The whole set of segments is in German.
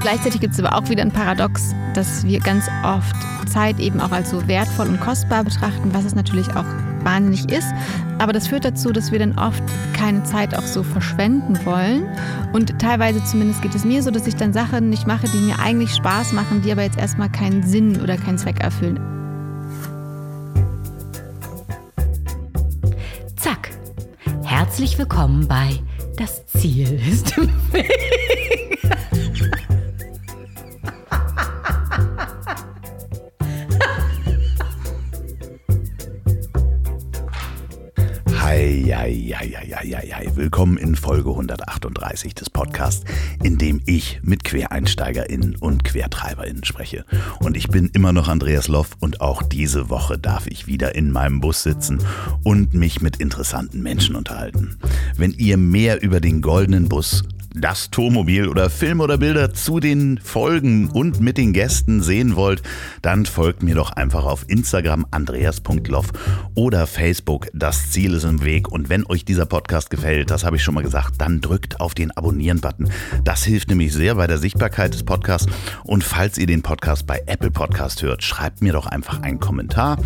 Gleichzeitig gibt es aber auch wieder ein Paradox, dass wir ganz oft Zeit eben auch als so wertvoll und kostbar betrachten, was es natürlich auch wahnsinnig ist. Aber das führt dazu, dass wir dann oft keine Zeit auch so verschwenden wollen. Und teilweise zumindest geht es mir so, dass ich dann Sachen nicht mache, die mir eigentlich Spaß machen, die aber jetzt erstmal keinen Sinn oder keinen Zweck erfüllen. Zack. Herzlich willkommen bei Das Ziel ist im Weg. Eieieiei. Willkommen in Folge 138 des Podcasts, in dem ich mit QuereinsteigerInnen und QuertreiberInnen spreche. Und ich bin immer noch Andreas Loff und auch diese Woche darf ich wieder in meinem Bus sitzen und mich mit interessanten Menschen unterhalten. Wenn ihr mehr über den goldenen Bus das Tourmobil oder Filme oder Bilder zu den Folgen und mit den Gästen sehen wollt, dann folgt mir doch einfach auf Instagram andreas.loff oder Facebook. Das Ziel ist im Weg. Und wenn euch dieser Podcast gefällt, das habe ich schon mal gesagt, dann drückt auf den Abonnieren-Button. Das hilft nämlich sehr bei der Sichtbarkeit des Podcasts. Und falls ihr den Podcast bei Apple Podcast hört, schreibt mir doch einfach einen Kommentar.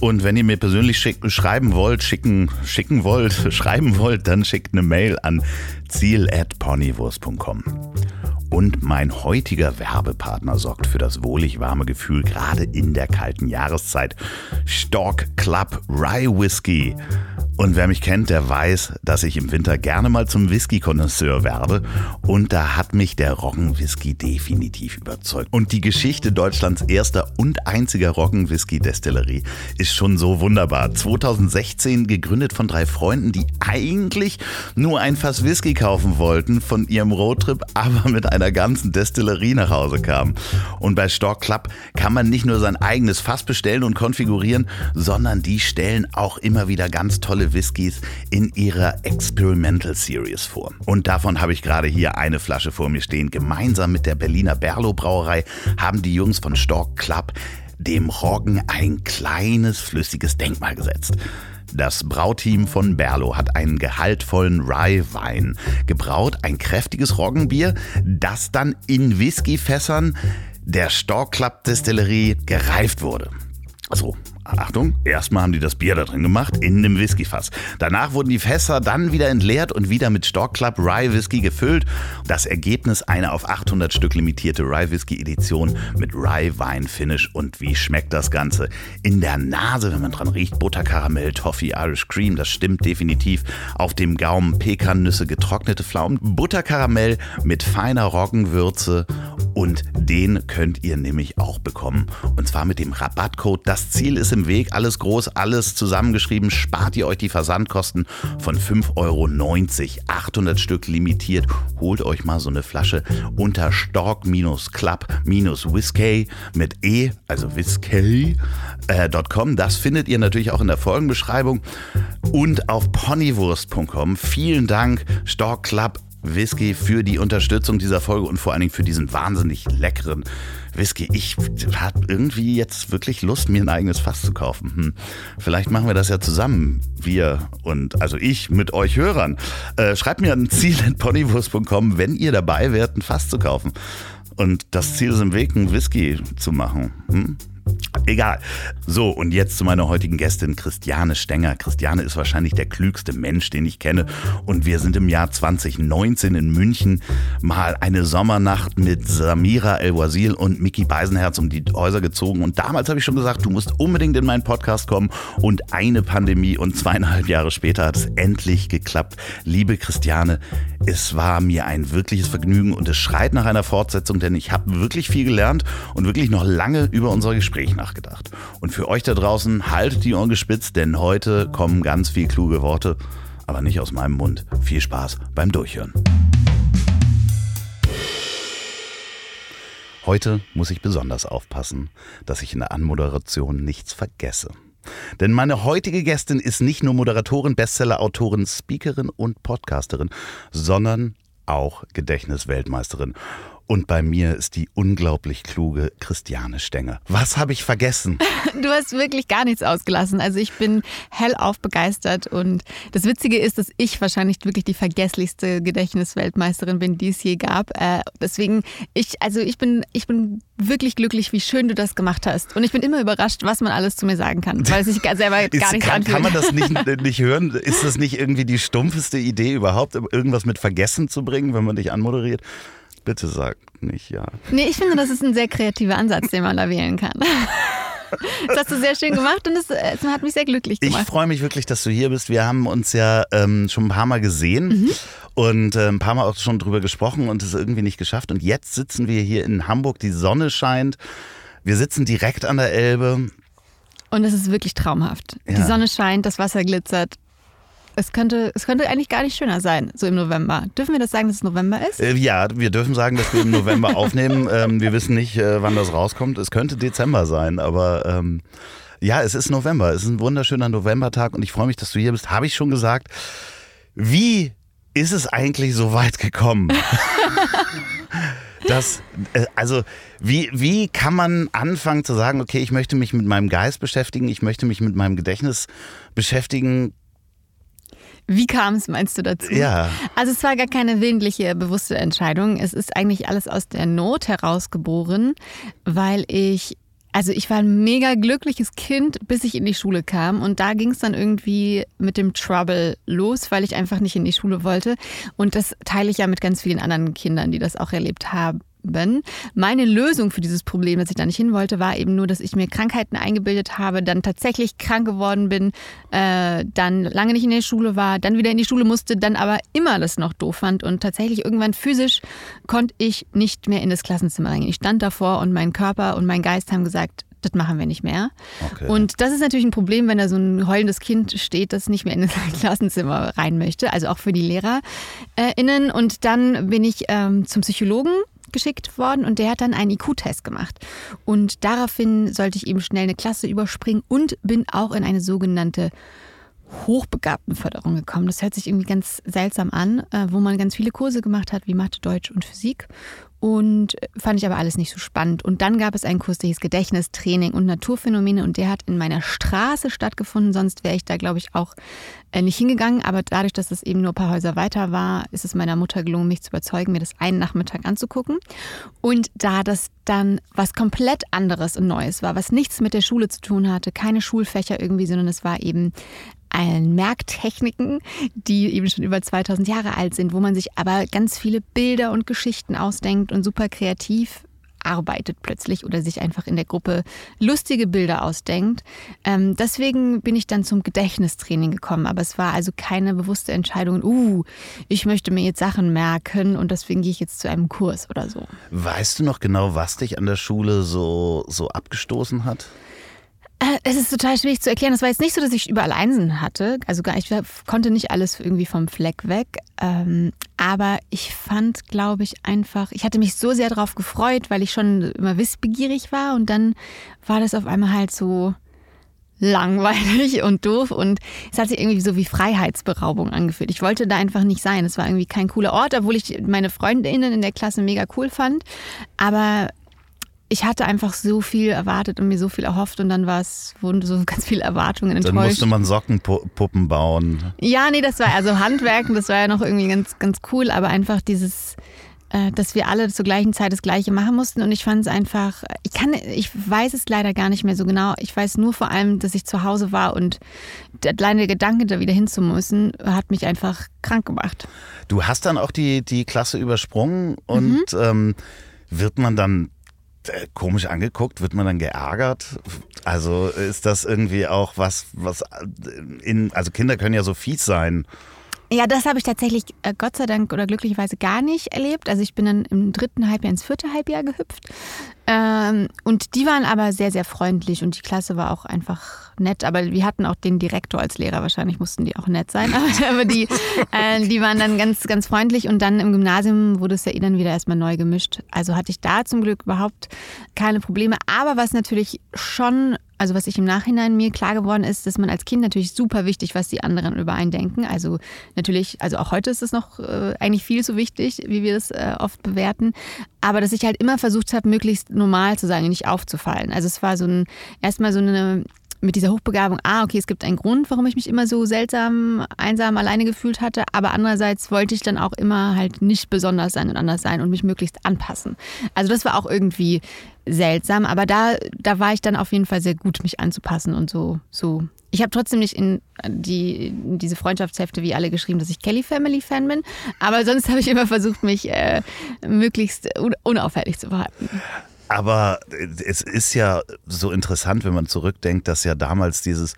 Und wenn ihr mir persönlich schick, schreiben wollt, schicken, schicken wollt, schreiben wollt, dann schickt eine Mail an ziel.ponywurst.com. Und mein heutiger Werbepartner sorgt für das wohlig warme Gefühl gerade in der kalten Jahreszeit. Stork Club Rye Whiskey. Und wer mich kennt, der weiß, dass ich im Winter gerne mal zum Whisky-Konnoisseur werde. Und da hat mich der Roggen-Whisky definitiv überzeugt. Und die Geschichte Deutschlands erster und einziger Roggen-Whisky-Destillerie ist schon so wunderbar. 2016 gegründet von drei Freunden, die eigentlich nur ein Fass Whisky kaufen wollten von ihrem Roadtrip, aber mit einer ganzen Destillerie nach Hause kamen. Und bei Stork Club kann man nicht nur sein eigenes Fass bestellen und konfigurieren, sondern die stellen auch immer wieder ganz tolle Whiskys in ihrer Experimental Series vor. Und davon habe ich gerade hier eine Flasche vor mir stehen. Gemeinsam mit der Berliner Berlo Brauerei haben die Jungs von Stork Club dem Roggen ein kleines flüssiges Denkmal gesetzt. Das Brauteam von Berlo hat einen gehaltvollen Rye-Wein gebraut, ein kräftiges Roggenbier, das dann in Whiskyfässern der Stork Club Distillerie gereift wurde. So, Achtung, erstmal haben die das Bier da drin gemacht, in einem Whiskyfass. Danach wurden die Fässer dann wieder entleert und wieder mit Stork Club Rye Whisky gefüllt. Das Ergebnis eine auf 800 Stück limitierte Rye Whisky Edition mit Rye Wein Finish. Und wie schmeckt das Ganze? In der Nase, wenn man dran riecht, Butterkaramell, Toffee, Irish Cream, das stimmt definitiv. Auf dem Gaumen Pekannüsse, getrocknete Pflaumen, Butterkaramell mit feiner Roggenwürze und den könnt ihr nämlich auch bekommen. Und zwar mit dem Rabattcode. Das Ziel ist im Weg. Alles groß, alles zusammengeschrieben. Spart ihr euch die Versandkosten von 5,90 Euro. 800 Stück limitiert. Holt euch mal so eine Flasche unter stork-club-whiskey mit E, also whiskey.com. Äh, das findet ihr natürlich auch in der Folgenbeschreibung und auf ponywurst.com. Vielen Dank, Stork Club Whisky für die Unterstützung dieser Folge und vor allen Dingen für diesen wahnsinnig leckeren Whisky. Ich habe irgendwie jetzt wirklich Lust, mir ein eigenes Fass zu kaufen. Hm. Vielleicht machen wir das ja zusammen, wir und also ich mit euch Hörern. Äh, schreibt mir an ziel.ponywurst.com, wenn ihr dabei wärt, ein Fass zu kaufen. Und das Ziel ist im Weg, ein Whisky zu machen. Hm? Egal. So, und jetzt zu meiner heutigen Gästin Christiane Stenger. Christiane ist wahrscheinlich der klügste Mensch, den ich kenne. Und wir sind im Jahr 2019 in München mal eine Sommernacht mit Samira El-Wazil und Mickey Beisenherz um die Häuser gezogen. Und damals habe ich schon gesagt, du musst unbedingt in meinen Podcast kommen. Und eine Pandemie und zweieinhalb Jahre später hat es endlich geklappt. Liebe Christiane, es war mir ein wirkliches Vergnügen und es schreit nach einer Fortsetzung, denn ich habe wirklich viel gelernt und wirklich noch lange über unser Gespräch nachgedacht. Und für euch da draußen, haltet die Ohren gespitzt, denn heute kommen ganz viel kluge Worte, aber nicht aus meinem Mund. Viel Spaß beim Durchhören. Heute muss ich besonders aufpassen, dass ich in der Anmoderation nichts vergesse. Denn meine heutige Gästin ist nicht nur Moderatorin, Bestseller-Autorin, Speakerin und Podcasterin, sondern auch Gedächtnisweltmeisterin. Und bei mir ist die unglaublich kluge Christiane Stenger. Was habe ich vergessen? Du hast wirklich gar nichts ausgelassen. Also ich bin hellauf begeistert und das Witzige ist, dass ich wahrscheinlich wirklich die vergesslichste Gedächtnisweltmeisterin bin, die es je gab. Äh, deswegen, ich, also ich bin, ich bin wirklich glücklich, wie schön du das gemacht hast. Und ich bin immer überrascht, was man alles zu mir sagen kann, weil es sich selber ist, gar nicht kann, anfühlt. Kann man das nicht, nicht hören? Ist das nicht irgendwie die stumpfeste Idee überhaupt, irgendwas mit Vergessen zu bringen, wenn man dich anmoderiert? Bitte sag nicht ja. Nee, ich finde, das ist ein sehr kreativer Ansatz, den man da wählen kann. Das hast du sehr schön gemacht und es, es hat mich sehr glücklich gemacht. Ich freue mich wirklich, dass du hier bist. Wir haben uns ja ähm, schon ein paar Mal gesehen mhm. und äh, ein paar Mal auch schon drüber gesprochen und es irgendwie nicht geschafft. Und jetzt sitzen wir hier in Hamburg, die Sonne scheint. Wir sitzen direkt an der Elbe. Und es ist wirklich traumhaft. Ja. Die Sonne scheint, das Wasser glitzert. Es könnte, es könnte eigentlich gar nicht schöner sein, so im November. Dürfen wir das sagen, dass es November ist? Äh, ja, wir dürfen sagen, dass wir im November aufnehmen. Ähm, wir wissen nicht, äh, wann das rauskommt. Es könnte Dezember sein, aber ähm, ja, es ist November. Es ist ein wunderschöner Novembertag und ich freue mich, dass du hier bist. Habe ich schon gesagt. Wie ist es eigentlich so weit gekommen? Das, äh, also wie, wie kann man anfangen zu sagen, okay, ich möchte mich mit meinem Geist beschäftigen, ich möchte mich mit meinem Gedächtnis beschäftigen, wie kam es, meinst du dazu? Ja. Also es war gar keine willentliche, bewusste Entscheidung. Es ist eigentlich alles aus der Not herausgeboren, weil ich also ich war ein mega glückliches Kind, bis ich in die Schule kam. Und da ging es dann irgendwie mit dem Trouble los, weil ich einfach nicht in die Schule wollte. Und das teile ich ja mit ganz vielen anderen Kindern, die das auch erlebt haben. Meine Lösung für dieses Problem, dass ich da nicht hin wollte, war eben nur, dass ich mir Krankheiten eingebildet habe, dann tatsächlich krank geworden bin, äh, dann lange nicht in der Schule war, dann wieder in die Schule musste, dann aber immer das noch doof fand und tatsächlich irgendwann physisch konnte ich nicht mehr in das Klassenzimmer reingehen. Ich stand davor und mein Körper und mein Geist haben gesagt, das machen wir nicht mehr. Okay. Und das ist natürlich ein Problem, wenn da so ein heulendes Kind steht, das nicht mehr in das Klassenzimmer rein möchte, also auch für die LehrerInnen. Und dann bin ich ähm, zum Psychologen geschickt worden und der hat dann einen IQ-Test gemacht. Und daraufhin sollte ich eben schnell eine Klasse überspringen und bin auch in eine sogenannte Hochbegabtenförderung gekommen. Das hört sich irgendwie ganz seltsam an, äh, wo man ganz viele Kurse gemacht hat, wie Mathe, Deutsch und Physik. Und fand ich aber alles nicht so spannend. Und dann gab es einen Kurs, der hieß Gedächtnistraining und Naturphänomene und der hat in meiner Straße stattgefunden. Sonst wäre ich da, glaube ich, auch äh, nicht hingegangen. Aber dadurch, dass es eben nur ein paar Häuser weiter war, ist es meiner Mutter gelungen, mich zu überzeugen, mir das einen Nachmittag anzugucken. Und da das dann was komplett anderes und Neues war, was nichts mit der Schule zu tun hatte, keine Schulfächer irgendwie, sondern es war eben allen Merktechniken, die eben schon über 2000 Jahre alt sind, wo man sich aber ganz viele Bilder und Geschichten ausdenkt und super kreativ arbeitet plötzlich oder sich einfach in der Gruppe lustige Bilder ausdenkt. Ähm, deswegen bin ich dann zum Gedächtnistraining gekommen. Aber es war also keine bewusste Entscheidung, uh, ich möchte mir jetzt Sachen merken und deswegen gehe ich jetzt zu einem Kurs oder so. Weißt du noch genau, was dich an der Schule so, so abgestoßen hat? Äh, es ist total schwierig zu erklären. Es war jetzt nicht so, dass ich überall Einsen hatte. Also gar, ich konnte nicht alles irgendwie vom Fleck weg. Ähm, aber ich fand, glaube ich, einfach, ich hatte mich so sehr darauf gefreut, weil ich schon immer wissbegierig war. Und dann war das auf einmal halt so langweilig und doof. Und es hat sich irgendwie so wie Freiheitsberaubung angefühlt. Ich wollte da einfach nicht sein. Es war irgendwie kein cooler Ort, obwohl ich meine Freundinnen in der Klasse mega cool fand. Aber ich hatte einfach so viel erwartet und mir so viel erhofft und dann war es, wurden so ganz viele Erwartungen enttäuscht. Dann musste man Sockenpuppen bauen. Ja, nee, das war also Handwerken, das war ja noch irgendwie ganz, ganz cool, aber einfach dieses, äh, dass wir alle zur gleichen Zeit das Gleiche machen mussten und ich fand es einfach, ich kann, ich weiß es leider gar nicht mehr so genau. Ich weiß nur vor allem, dass ich zu Hause war und der kleine Gedanke, da wieder hin zu müssen, hat mich einfach krank gemacht. Du hast dann auch die, die Klasse übersprungen und mhm. ähm, wird man dann komisch angeguckt? Wird man dann geärgert? Also ist das irgendwie auch was, was in, also Kinder können ja so fies sein. Ja, das habe ich tatsächlich äh, Gott sei Dank oder glücklicherweise gar nicht erlebt. Also ich bin dann im dritten Halbjahr ins vierte Halbjahr gehüpft. Ähm, und die waren aber sehr, sehr freundlich und die Klasse war auch einfach nett. Aber wir hatten auch den Direktor als Lehrer. Wahrscheinlich mussten die auch nett sein. Aber die, äh, die waren dann ganz, ganz freundlich. Und dann im Gymnasium wurde es ja eh dann wieder erstmal neu gemischt. Also hatte ich da zum Glück überhaupt keine Probleme. Aber was natürlich schon also was ich im Nachhinein mir klar geworden ist, dass man als Kind natürlich super wichtig, was die anderen über einen denken. Also natürlich, also auch heute ist es noch äh, eigentlich viel zu wichtig, wie wir es äh, oft bewerten. Aber dass ich halt immer versucht habe, möglichst normal zu sein und nicht aufzufallen. Also es war so ein, erstmal so eine mit dieser Hochbegabung, ah, okay, es gibt einen Grund, warum ich mich immer so seltsam, einsam, alleine gefühlt hatte. Aber andererseits wollte ich dann auch immer halt nicht besonders sein und anders sein und mich möglichst anpassen. Also das war auch irgendwie seltsam, aber da, da war ich dann auf jeden Fall sehr gut, mich anzupassen und so, so. Ich habe trotzdem nicht in, die, in diese Freundschaftshefte wie alle geschrieben, dass ich Kelly Family Fan bin, aber sonst habe ich immer versucht, mich äh, möglichst unauffällig zu verhalten. Aber es ist ja so interessant, wenn man zurückdenkt, dass ja damals dieses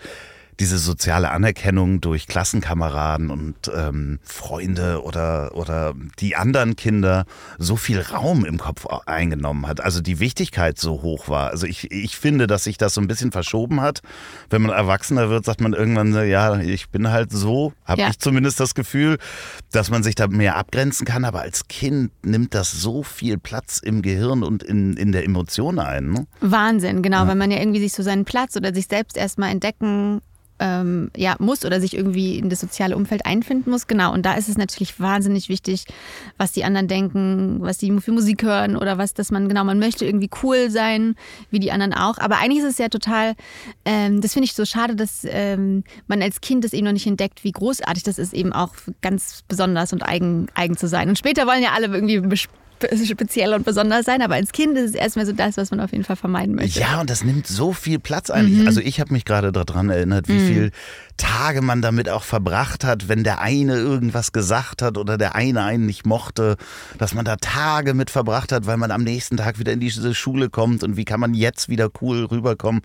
diese soziale Anerkennung durch Klassenkameraden und ähm, Freunde oder, oder die anderen Kinder so viel Raum im Kopf eingenommen hat. Also die Wichtigkeit so hoch war. Also ich, ich finde, dass sich das so ein bisschen verschoben hat. Wenn man erwachsener wird, sagt man irgendwann, ja, ich bin halt so, habe ja. ich zumindest das Gefühl, dass man sich da mehr abgrenzen kann. Aber als Kind nimmt das so viel Platz im Gehirn und in, in der Emotion ein. Ne? Wahnsinn, genau, ja. weil man ja irgendwie sich so seinen Platz oder sich selbst erstmal entdecken ähm, ja, muss oder sich irgendwie in das soziale Umfeld einfinden muss. Genau, und da ist es natürlich wahnsinnig wichtig, was die anderen denken, was die für Musik hören oder was, dass man, genau, man möchte irgendwie cool sein, wie die anderen auch. Aber eigentlich ist es ja total, ähm, das finde ich so schade, dass ähm, man als Kind das eben noch nicht entdeckt, wie großartig das ist, eben auch ganz besonders und eigen, eigen zu sein. Und später wollen ja alle irgendwie speziell und besonders sein, aber als Kind ist es erstmal so das, was man auf jeden Fall vermeiden möchte. Ja, und das nimmt so viel Platz eigentlich. Mhm. Also ich habe mich gerade daran erinnert, wie mhm. viel Tage man damit auch verbracht hat, wenn der eine irgendwas gesagt hat oder der eine einen nicht mochte, dass man da Tage mit verbracht hat, weil man am nächsten Tag wieder in diese Schule kommt und wie kann man jetzt wieder cool rüberkommen.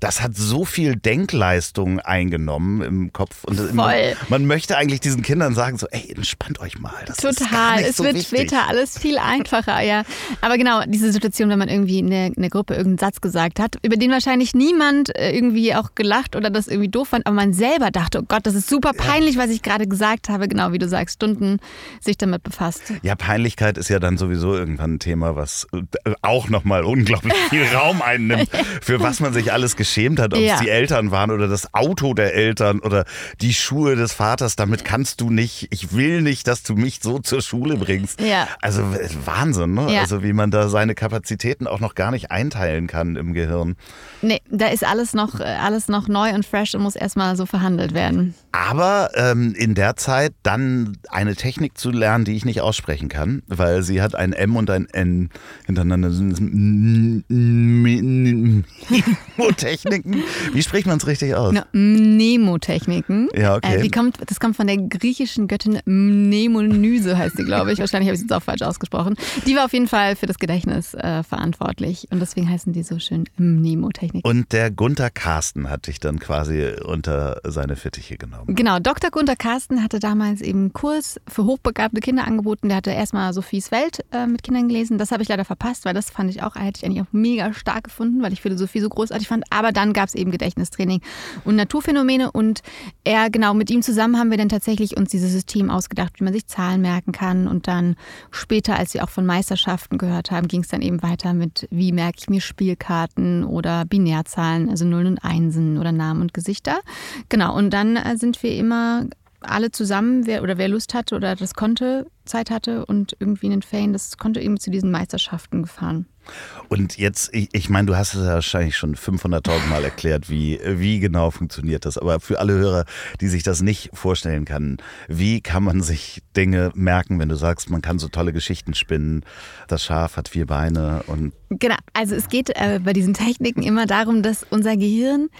Das hat so viel Denkleistung eingenommen im Kopf. Und Voll. man möchte eigentlich diesen Kindern sagen, so, ey, entspannt euch mal. Das Total. es so wird wichtig. später alles viel einfacher, ja. Aber genau, diese Situation, wenn man irgendwie in der, in der Gruppe irgendeinen Satz gesagt hat, über den wahrscheinlich niemand äh, irgendwie auch gelacht oder das irgendwie doof fand, aber man selbst selber dachte, oh Gott, das ist super peinlich, was ich gerade gesagt habe. Genau, wie du sagst, Stunden sich damit befasst. Ja, Peinlichkeit ist ja dann sowieso irgendwann ein Thema, was äh, auch nochmal unglaublich viel Raum einnimmt, für was man sich alles geschämt hat, ob ja. es die Eltern waren oder das Auto der Eltern oder die Schuhe des Vaters. Damit kannst du nicht, ich will nicht, dass du mich so zur Schule bringst. Ja. Also Wahnsinn, ne? Ja. Also wie man da seine Kapazitäten auch noch gar nicht einteilen kann im Gehirn. Nee, da ist alles noch, äh, alles noch neu und fresh und muss erstmal so verhandelt werden. Aber ähm, in der Zeit dann eine Technik zu lernen, die ich nicht aussprechen kann, weil sie hat ein M und ein N hintereinander. Mnemotechniken. Wie spricht man es richtig aus? Mnemotechniken. Ja, okay. Äh, die kommt, das kommt von der griechischen Göttin Mnemonyse, heißt sie, glaube ich. Wahrscheinlich habe ich es jetzt auch falsch ausgesprochen. Die war auf jeden Fall für das Gedächtnis äh, verantwortlich und deswegen heißen die so schön Mnemotechniken. Und der Gunther Carsten hat dich dann quasi unter seine Fittiche genommen. Genau, Dr. Gunther Carsten hatte damals eben einen Kurs für hochbegabte Kinder angeboten. Der hatte erstmal Sophies Welt äh, mit Kindern gelesen. Das habe ich leider verpasst, weil das fand ich auch, hätte ich eigentlich auch mega stark gefunden, weil ich Philosophie so großartig fand. Aber dann gab es eben Gedächtnistraining und Naturphänomene und er, genau, mit ihm zusammen haben wir dann tatsächlich uns dieses System ausgedacht, wie man sich Zahlen merken kann. Und dann später, als wir auch von Meisterschaften gehört haben, ging es dann eben weiter mit, wie merke ich mir Spielkarten oder Binärzahlen, also Nullen und Einsen oder Namen und Gesichter. Genau, und dann äh, sind wir immer alle zusammen, wer oder wer Lust hatte oder das konnte, Zeit hatte und irgendwie in den Ferien, das konnte eben zu diesen Meisterschaften gefahren. Und jetzt, ich, ich meine, du hast es ja wahrscheinlich schon 500.000 Mal erklärt, wie, wie genau funktioniert das. Aber für alle Hörer, die sich das nicht vorstellen können, wie kann man sich Dinge merken, wenn du sagst, man kann so tolle Geschichten spinnen, das Schaf hat vier Beine und. Genau, also es geht äh, bei diesen Techniken immer darum, dass unser Gehirn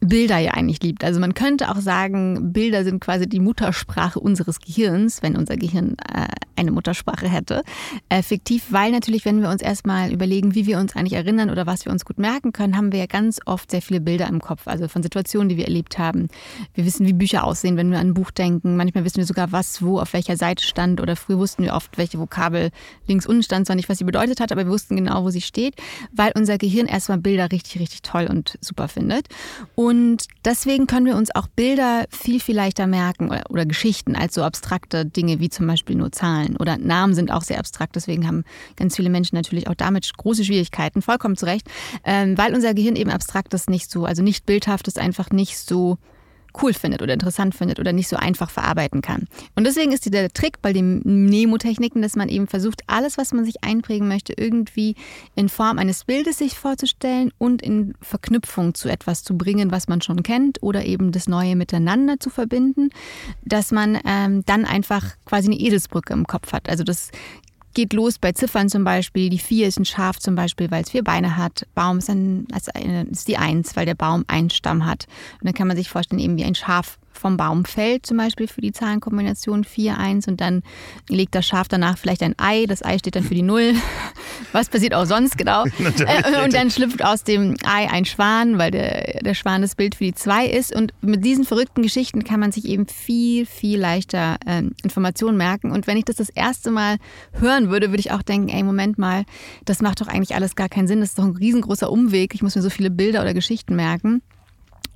Bilder ja eigentlich liebt. Also man könnte auch sagen, Bilder sind quasi die Muttersprache unseres Gehirns, wenn unser Gehirn äh, eine Muttersprache hätte. Äh, fiktiv, weil natürlich, wenn wir uns erstmal überlegen, wie wir uns eigentlich erinnern oder was wir uns gut merken können, haben wir ja ganz oft sehr viele Bilder im Kopf, also von Situationen, die wir erlebt haben. Wir wissen, wie Bücher aussehen, wenn wir an ein Buch denken. Manchmal wissen wir sogar, was wo auf welcher Seite stand oder früher wussten wir oft, welche Vokabel links unten stand, zwar nicht, was sie bedeutet hat, aber wir wussten genau, wo sie steht, weil unser Gehirn erstmal Bilder richtig, richtig toll und super findet. Und Und deswegen können wir uns auch Bilder viel, viel leichter merken oder, oder, Geschichten als so abstrakte Dinge wie zum Beispiel nur Zahlen. Oder Namen sind auch sehr abstrakt, deswegen haben ganz viele Menschen natürlich auch damit große Schwierigkeiten, vollkommen zu Recht, ähm, weil unser Gehirn eben abstrakt ist, nicht so, also nicht bildhaft ist, einfach nicht so cool findet oder interessant findet oder nicht so einfach verarbeiten kann. Und deswegen ist der Trick bei den Nemotechniken, dass man eben versucht, alles, was man sich einprägen möchte, irgendwie in Form eines Bildes sich vorzustellen und in Verknüpfung zu etwas zu bringen, was man schon kennt oder eben das Neue miteinander zu verbinden, dass man ähm, dann einfach quasi eine Edelsbrücke im Kopf hat. Also das geht los bei Ziffern zum Beispiel. Die 4 ist ein Schaf zum Beispiel, weil es vier Beine hat. Baum ist, ein, also eine, ist die 1, weil der Baum einen Stamm hat. Und dann kann man sich vorstellen, eben wie ein Schaf vom Baum fällt, zum Beispiel für die Zahlenkombination 4, 1 und dann legt das Schaf danach vielleicht ein Ei. Das Ei steht dann für die 0. Was passiert auch sonst, genau. Äh, und dann schlüpft aus dem Ei ein Schwan, weil der, der Schwan das Bild für die 2 ist. Und mit diesen verrückten Geschichten kann man sich eben viel, viel leichter äh, Informationen merken. Und wenn ich das das erste Mal hören würde, würde ich auch denken, ey, Moment mal, das macht doch eigentlich alles gar keinen Sinn. Das ist doch ein riesengroßer Umweg. Ich muss mir so viele Bilder oder Geschichten merken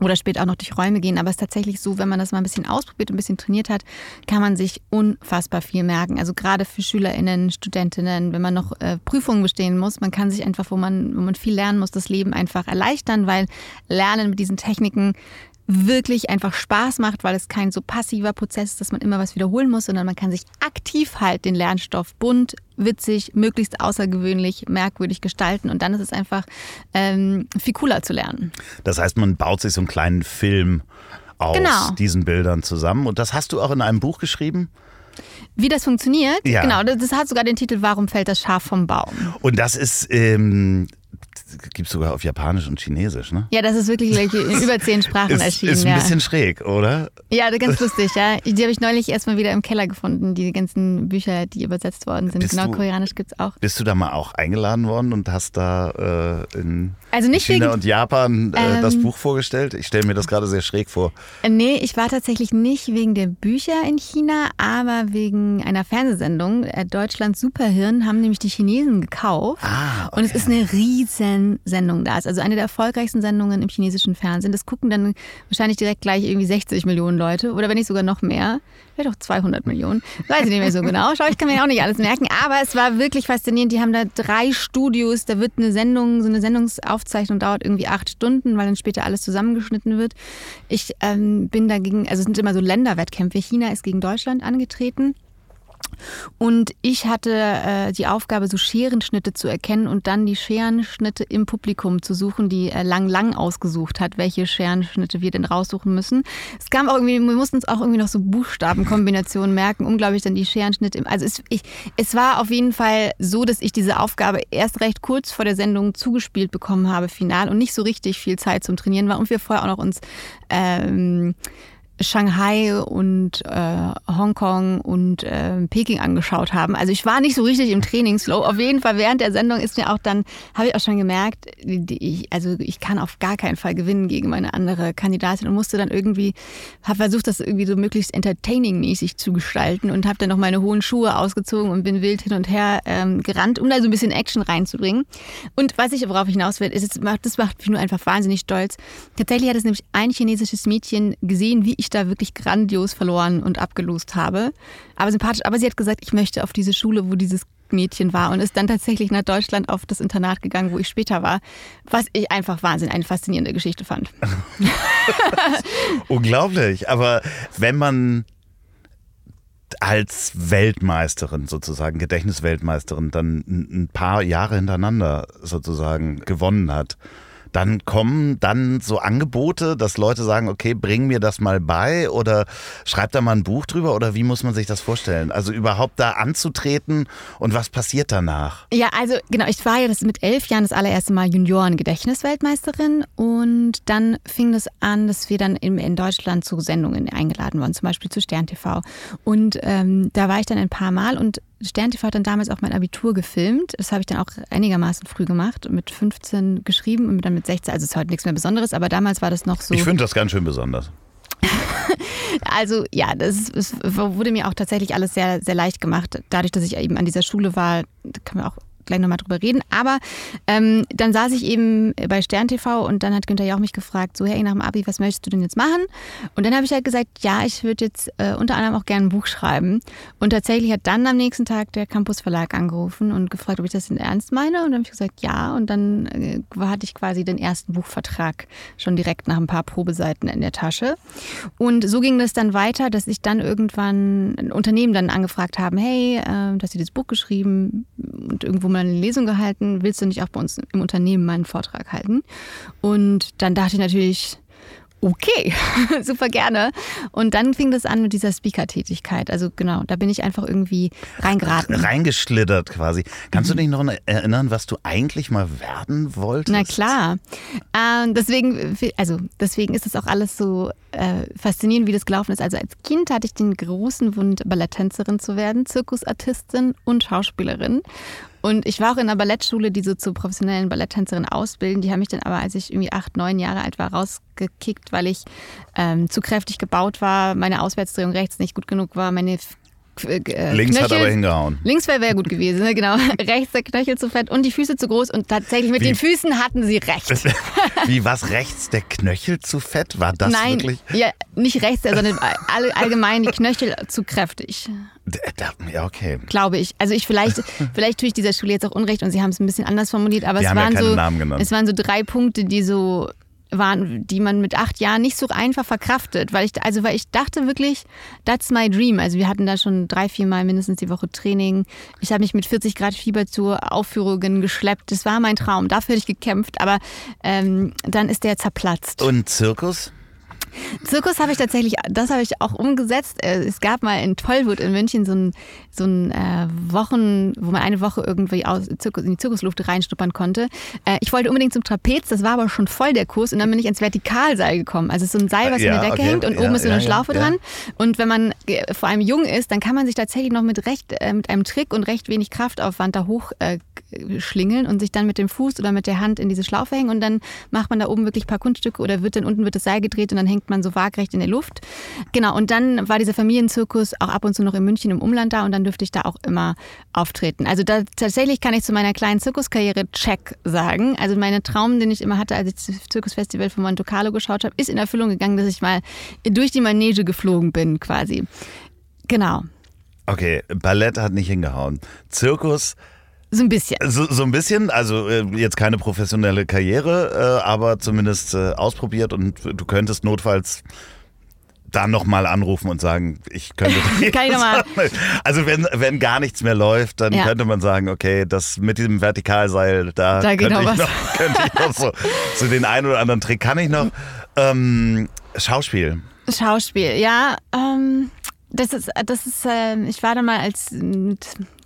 oder später auch noch durch Räume gehen. Aber es ist tatsächlich so, wenn man das mal ein bisschen ausprobiert und ein bisschen trainiert hat, kann man sich unfassbar viel merken. Also gerade für SchülerInnen, Studentinnen, wenn man noch äh, Prüfungen bestehen muss, man kann sich einfach, wo man, wo man viel lernen muss, das Leben einfach erleichtern, weil Lernen mit diesen Techniken wirklich einfach Spaß macht, weil es kein so passiver Prozess ist, dass man immer was wiederholen muss, sondern man kann sich aktiv halt den Lernstoff bunt, witzig, möglichst außergewöhnlich, merkwürdig gestalten und dann ist es einfach ähm, viel cooler zu lernen. Das heißt, man baut sich so einen kleinen Film aus genau. diesen Bildern zusammen und das hast du auch in einem Buch geschrieben? Wie das funktioniert? Ja. Genau, das hat sogar den Titel Warum fällt das Schaf vom Baum? Und das ist ähm, gibt es sogar auf Japanisch und Chinesisch, ne? Ja, das ist wirklich in über zehn Sprachen ist, erschienen. Ist ein ja. bisschen schräg, oder? Ja, ganz lustig, ja. Die habe ich neulich erstmal wieder im Keller gefunden, die ganzen Bücher, die übersetzt worden sind. Bist genau, du, Koreanisch gibt es auch. Bist du da mal auch eingeladen worden und hast da äh, in also nicht China wegen, und Japan äh, ähm, das Buch vorgestellt? Ich stelle mir das gerade sehr schräg vor. Nee, ich war tatsächlich nicht wegen der Bücher in China, aber wegen einer Fernsehsendung. Äh, Deutschland Superhirn haben nämlich die Chinesen gekauft. Ah, okay. Und es ist eine riesen Sendung da. ist also eine der erfolgreichsten Sendungen im chinesischen Fernsehen. Das gucken dann wahrscheinlich direkt gleich irgendwie 60 Millionen Leute oder wenn nicht sogar noch mehr. Vielleicht auch 200 Millionen. Weiß ich nicht mehr so genau. Schau, ich kann mir auch nicht alles merken. Aber es war wirklich faszinierend. Die haben da drei Studios. Da wird eine Sendung, so eine Sendungsaufzeichnung dauert irgendwie acht Stunden, weil dann später alles zusammengeschnitten wird. Ich ähm, bin dagegen, also es sind immer so Länderwettkämpfe. China ist gegen Deutschland angetreten. Und ich hatte äh, die Aufgabe, so Scherenschnitte zu erkennen und dann die Scherenschnitte im Publikum zu suchen, die äh, Lang Lang ausgesucht hat, welche Scherenschnitte wir denn raussuchen müssen. Es kam auch irgendwie, wir mussten uns auch irgendwie noch so Buchstabenkombinationen merken, um, glaube ich, dann die Scherenschnitte. Im, also es, ich, es war auf jeden Fall so, dass ich diese Aufgabe erst recht kurz vor der Sendung zugespielt bekommen habe, final, und nicht so richtig viel Zeit zum Trainieren war und wir vorher auch noch uns ähm, Shanghai und äh, Hongkong und äh, Peking angeschaut haben. Also ich war nicht so richtig im Trainingsflow. Auf jeden Fall während der Sendung ist mir auch dann, habe ich auch schon gemerkt, ich, also ich kann auf gar keinen Fall gewinnen gegen meine andere Kandidatin und musste dann irgendwie, habe versucht, das irgendwie so möglichst entertaining-mäßig zu gestalten und habe dann noch meine hohen Schuhe ausgezogen und bin wild hin und her ähm, gerannt, um da so ein bisschen Action reinzubringen. Und was ich, worauf ich hinaus will, ist, das macht mich nur einfach wahnsinnig stolz. Tatsächlich hat es nämlich ein chinesisches Mädchen gesehen, wie ich da wirklich grandios verloren und abgelost habe. Aber sympathisch. Aber sie hat gesagt, ich möchte auf diese Schule, wo dieses Mädchen war und ist dann tatsächlich nach Deutschland auf das Internat gegangen, wo ich später war, was ich einfach Wahnsinn, eine faszinierende Geschichte fand. Unglaublich, aber wenn man als Weltmeisterin sozusagen, Gedächtnisweltmeisterin, dann ein paar Jahre hintereinander sozusagen gewonnen hat, dann kommen dann so Angebote, dass Leute sagen, okay, bring mir das mal bei oder schreib da mal ein Buch drüber oder wie muss man sich das vorstellen? Also überhaupt da anzutreten und was passiert danach? Ja, also genau, ich war ja das mit elf Jahren das allererste Mal Junioren-Gedächtnisweltmeisterin und dann fing es das an, dass wir dann in, in, Deutschland zu Sendungen eingeladen wurden, zum Beispiel zu Stern TV. Und ähm, da war ich dann ein paar Mal und Stern TV hat dann damals auch mein Abitur gefilmt. Das habe ich dann auch einigermaßen früh gemacht, mit 15 geschrieben und dann mit 16. Also es ist heute nichts mehr Besonderes, aber damals war das noch so. Ich finde das ganz schön besonders. also ja, das, das, wurde mir auch tatsächlich alles sehr, sehr leicht gemacht. Dadurch, dass ich eben an dieser Schule war, kann man auch gleich nochmal drüber reden. Aber ähm, dann saß ich eben bei Stern TV und dann hat Günther Jauch mich gefragt, so hey, nach dem Abi, was möchtest du denn jetzt machen? Und dann habe ich halt gesagt, ja, ich würde jetzt äh, unter anderem auch gerne ein Buch schreiben. Und tatsächlich hat dann am nächsten Tag der Campus Verlag angerufen und gefragt, ob ich das denn ernst meine. Und dann habe ich gesagt, ja. Und dann äh, hatte ich quasi den ersten Buchvertrag schon direkt nach ein paar Probeseiten in der Tasche. Und so ging das dann weiter, dass ich dann irgendwann ein Unternehmen dann angefragt haben, hey, äh, dass sie das Buch geschrieben und irgendwo mal eine Lesung gehalten, willst du nicht auch bei uns im Unternehmen mal einen Vortrag halten? Und dann dachte ich natürlich, okay, super gerne. Und dann fing das an mit dieser Speaker-Tätigkeit. Also genau, da bin ich einfach irgendwie reingeraten. Reingeschlittert quasi. Kannst du dich noch erinnern, was du eigentlich mal werden wolltest? Na klar. Ähm, deswegen, also deswegen ist es auch alles so äh, faszinierend, wie das gelaufen ist. Also als Kind hatte ich den großen Wunsch, Balletttänzerin zu werden, Zirkusartistin und Schauspielerin. Und ich war auch in einer Ballettschule, die so zur professionellen Balletttänzerin ausbilden. Die haben mich dann aber, als ich irgendwie acht, neun Jahre alt war, rausgekickt, weil ich ähm, zu kräftig gebaut war, meine Auswärtsdrehung rechts nicht gut genug war, meine äh, Links Knöchel, hat aber hingehauen. Links wäre wär gut gewesen, ne? genau. rechts der Knöchel zu fett und die Füße zu groß und tatsächlich mit Wie? den Füßen hatten sie recht. Wie was rechts der Knöchel zu fett? War das Nein, wirklich? Ja, nicht rechts, sondern allgemein die Knöchel zu kräftig. Ja, okay. Glaube ich. Also ich vielleicht, vielleicht tue ich dieser Schule jetzt auch Unrecht und sie haben es ein bisschen anders formuliert, aber es waren, ja so, es waren so drei Punkte, die so waren, die man mit acht Jahren nicht so einfach verkraftet, weil ich, also weil ich dachte wirklich, that's my dream. Also wir hatten da schon drei, vier Mal mindestens die Woche Training. Ich habe mich mit 40 Grad Fieber zu Aufführungen geschleppt. Das war mein Traum. Dafür hätte ich gekämpft, aber ähm, dann ist der zerplatzt. Und Zirkus? Zirkus habe ich tatsächlich, das habe ich auch umgesetzt. Äh, es gab mal in Tollwood in München so ein, so ein äh, Wochen, wo man eine Woche irgendwie aus, Zirkus, in die Zirkusluft reinstuppern konnte. Äh, ich wollte unbedingt zum Trapez, das war aber schon voll der Kurs und dann bin ich ins Vertikalseil gekommen. Also so ein Seil, was ja, in der Decke okay. hängt und ja, oben ist so eine ja, Schlaufe dran. Und wenn man äh, vor allem jung ist, dann kann man sich tatsächlich noch mit recht, äh, mit einem Trick und recht wenig Kraftaufwand da hoch äh, schlingeln und sich dann mit dem Fuß oder mit der Hand in diese Schlaufe hängen und dann macht man da oben wirklich ein paar Kunststücke oder wird dann unten wird das Seil gedreht und dann hängt man so waagrecht in der Luft. Genau, und dann war dieser Familienzirkus auch ab und zu noch in München im Umland da und dann dürfte ich da auch immer auftreten. Also da, tatsächlich kann ich zu meiner kleinen Zirkuskarriere Check sagen. Also mein Traum, den ich immer hatte, als ich das Zirkusfestival von Monte Carlo geschaut habe, ist in Erfüllung gegangen, dass ich mal durch die Manege geflogen bin quasi. Genau. Okay, Ballett hat nicht hingehauen. Zirkus so ein bisschen. So, so ein bisschen, also äh, jetzt keine professionelle Karriere, äh, aber zumindest äh, ausprobiert und du könntest notfalls dann nochmal anrufen und sagen, ich könnte. Kann ich nochmal. Also wenn, wenn gar nichts mehr läuft, dann ja. könnte man sagen, okay, das mit diesem Vertikalseil, da, da könnte, ich noch, könnte ich noch so, so den einen oder anderen Trick kann ich noch. Ähm, Schauspiel. Schauspiel, ja. Ähm, das ist, das ist, äh, ich war da mal als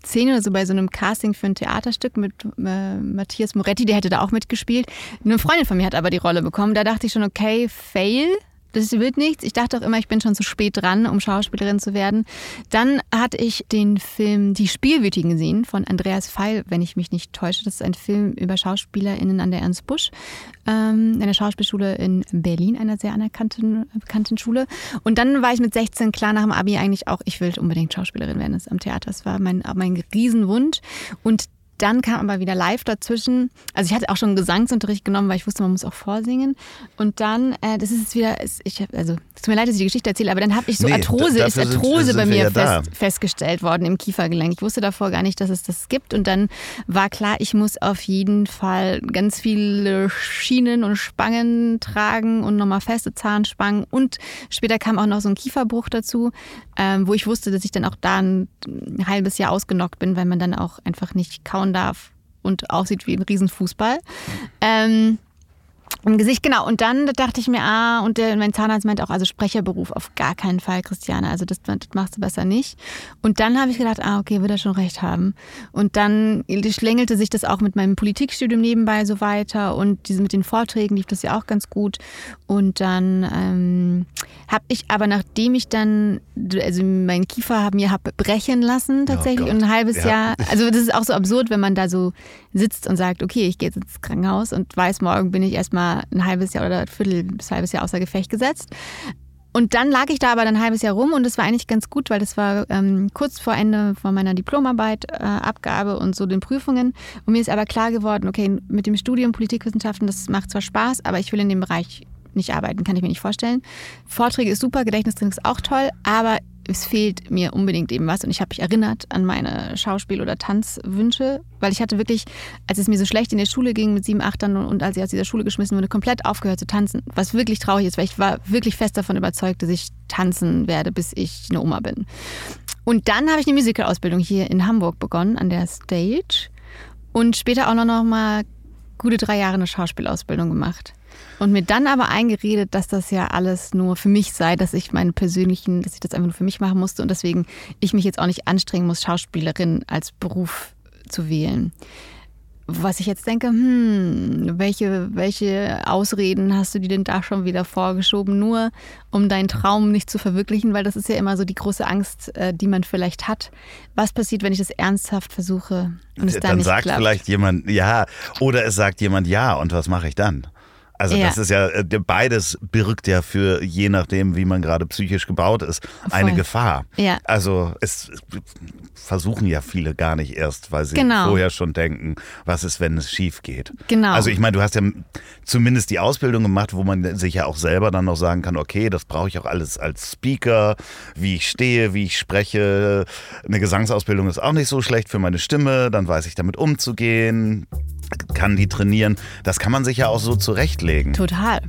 mit zehn oder so bei so einem Casting für ein Theaterstück mit äh, Matthias Moretti, der hätte da auch mitgespielt. Eine Freundin von mir hat aber die Rolle bekommen. Da dachte ich schon, okay, fail das wird nichts. Ich dachte auch immer, ich bin schon zu spät dran, um Schauspielerin zu werden. Dann hatte ich den Film Die Spielwütigen gesehen von Andreas Feil, wenn ich mich nicht täusche. Das ist ein Film über SchauspielerInnen an der Ernst Busch, ähm, einer Schauspielschule in Berlin, einer sehr anerkannten, bekannten Schule. Und dann war ich mit 16 klar nach dem Abi eigentlich auch, ich will unbedingt Schauspielerin werden am Theater. Das war mein, mein Riesenwunsch. Und dann kam aber wieder live dazwischen. Also ich hatte auch schon Gesangsunterricht genommen, weil ich wusste, man muss auch vorsingen. Und dann, äh, das ist jetzt wieder, ich hab, also es tut mir leid, dass ich die Geschichte erzähle, aber dann habe ich so nee, Arthrose, ist Arthrose sind, bei mir ja fest, festgestellt worden im Kiefergelenk. Ich wusste davor gar nicht, dass es das gibt. Und dann war klar, ich muss auf jeden Fall ganz viele Schienen und Spangen tragen und nochmal feste Zahnspangen. Und später kam auch noch so ein Kieferbruch dazu, ähm, wo ich wusste, dass ich dann auch da ein, ein halbes Jahr ausgenockt bin, weil man dann auch einfach nicht kauen darf und aussieht wie ein Riesenfußball. Ähm, im Gesicht, genau. Und dann dachte ich mir, ah, und der, mein Zahnarzt meint auch, also Sprecherberuf auf gar keinen Fall, Christiane. Also das, das machst du besser nicht. Und dann habe ich gedacht, ah, okay, wird er schon recht haben. Und dann schlängelte sich das auch mit meinem Politikstudium nebenbei so weiter und diese, mit den Vorträgen lief das ja auch ganz gut. Und dann ähm, habe ich aber, nachdem ich dann, also mein Kiefer mir hab brechen lassen tatsächlich oh und ein halbes ja. Jahr, also das ist auch so absurd, wenn man da so sitzt und sagt, okay, ich gehe jetzt ins Krankenhaus und weiß, morgen bin ich erstmal ein halbes Jahr oder ein Viertel bis halbes Jahr außer Gefecht gesetzt. Und dann lag ich da aber ein halbes Jahr rum und das war eigentlich ganz gut, weil das war ähm, kurz vor Ende von meiner Diplomarbeit, äh, Abgabe und so den Prüfungen. Und mir ist aber klar geworden, okay, mit dem Studium Politikwissenschaften, das macht zwar Spaß, aber ich will in dem Bereich nicht arbeiten, kann ich mir nicht vorstellen. Vorträge ist super, Gedächtnistraining ist auch toll, aber es fehlt mir unbedingt eben was und ich habe mich erinnert an meine Schauspiel- oder Tanzwünsche, weil ich hatte wirklich, als es mir so schlecht in der Schule ging mit sieben, acht und als ich aus dieser Schule geschmissen wurde, komplett aufgehört zu tanzen, was wirklich traurig ist, weil ich war wirklich fest davon überzeugt, dass ich tanzen werde, bis ich eine Oma bin. Und dann habe ich eine Musical-Ausbildung hier in Hamburg begonnen, an der Stage und später auch noch mal gute drei Jahre eine Schauspielausbildung gemacht. Und mir dann aber eingeredet, dass das ja alles nur für mich sei, dass ich meinen persönlichen, dass ich das einfach nur für mich machen musste und deswegen ich mich jetzt auch nicht anstrengen muss, Schauspielerin als Beruf zu wählen. Was ich jetzt denke, hm, welche, welche Ausreden hast du dir denn da schon wieder vorgeschoben, nur um deinen Traum nicht zu verwirklichen? Weil das ist ja immer so die große Angst, äh, die man vielleicht hat. Was passiert, wenn ich das ernsthaft versuche und es dann, dann nicht sagt klappt? vielleicht jemand ja oder es sagt jemand ja und was mache ich dann? Also Ja. das ist ja, äh, beides birgt ja für, je nachdem, wie man gerade psychisch gebaut ist, eine Voll. Gefahr. Ja. Also es versuchen ja viele gar nicht erst, weil sie Genau. vorher schon denken, was ist, wenn es schief geht. Genau. Also ich meine, du hast ja zumindest die Ausbildung gemacht, wo man sich ja auch selber dann noch sagen kann, okay, das brauche ich auch alles als Speaker, wie ich stehe, wie ich spreche. Eine Gesangsausbildung ist auch nicht so schlecht für meine Stimme, dann weiß ich damit umzugehen, kann die trainieren. Das kann man sich ja auch so zurechtlegen. Total.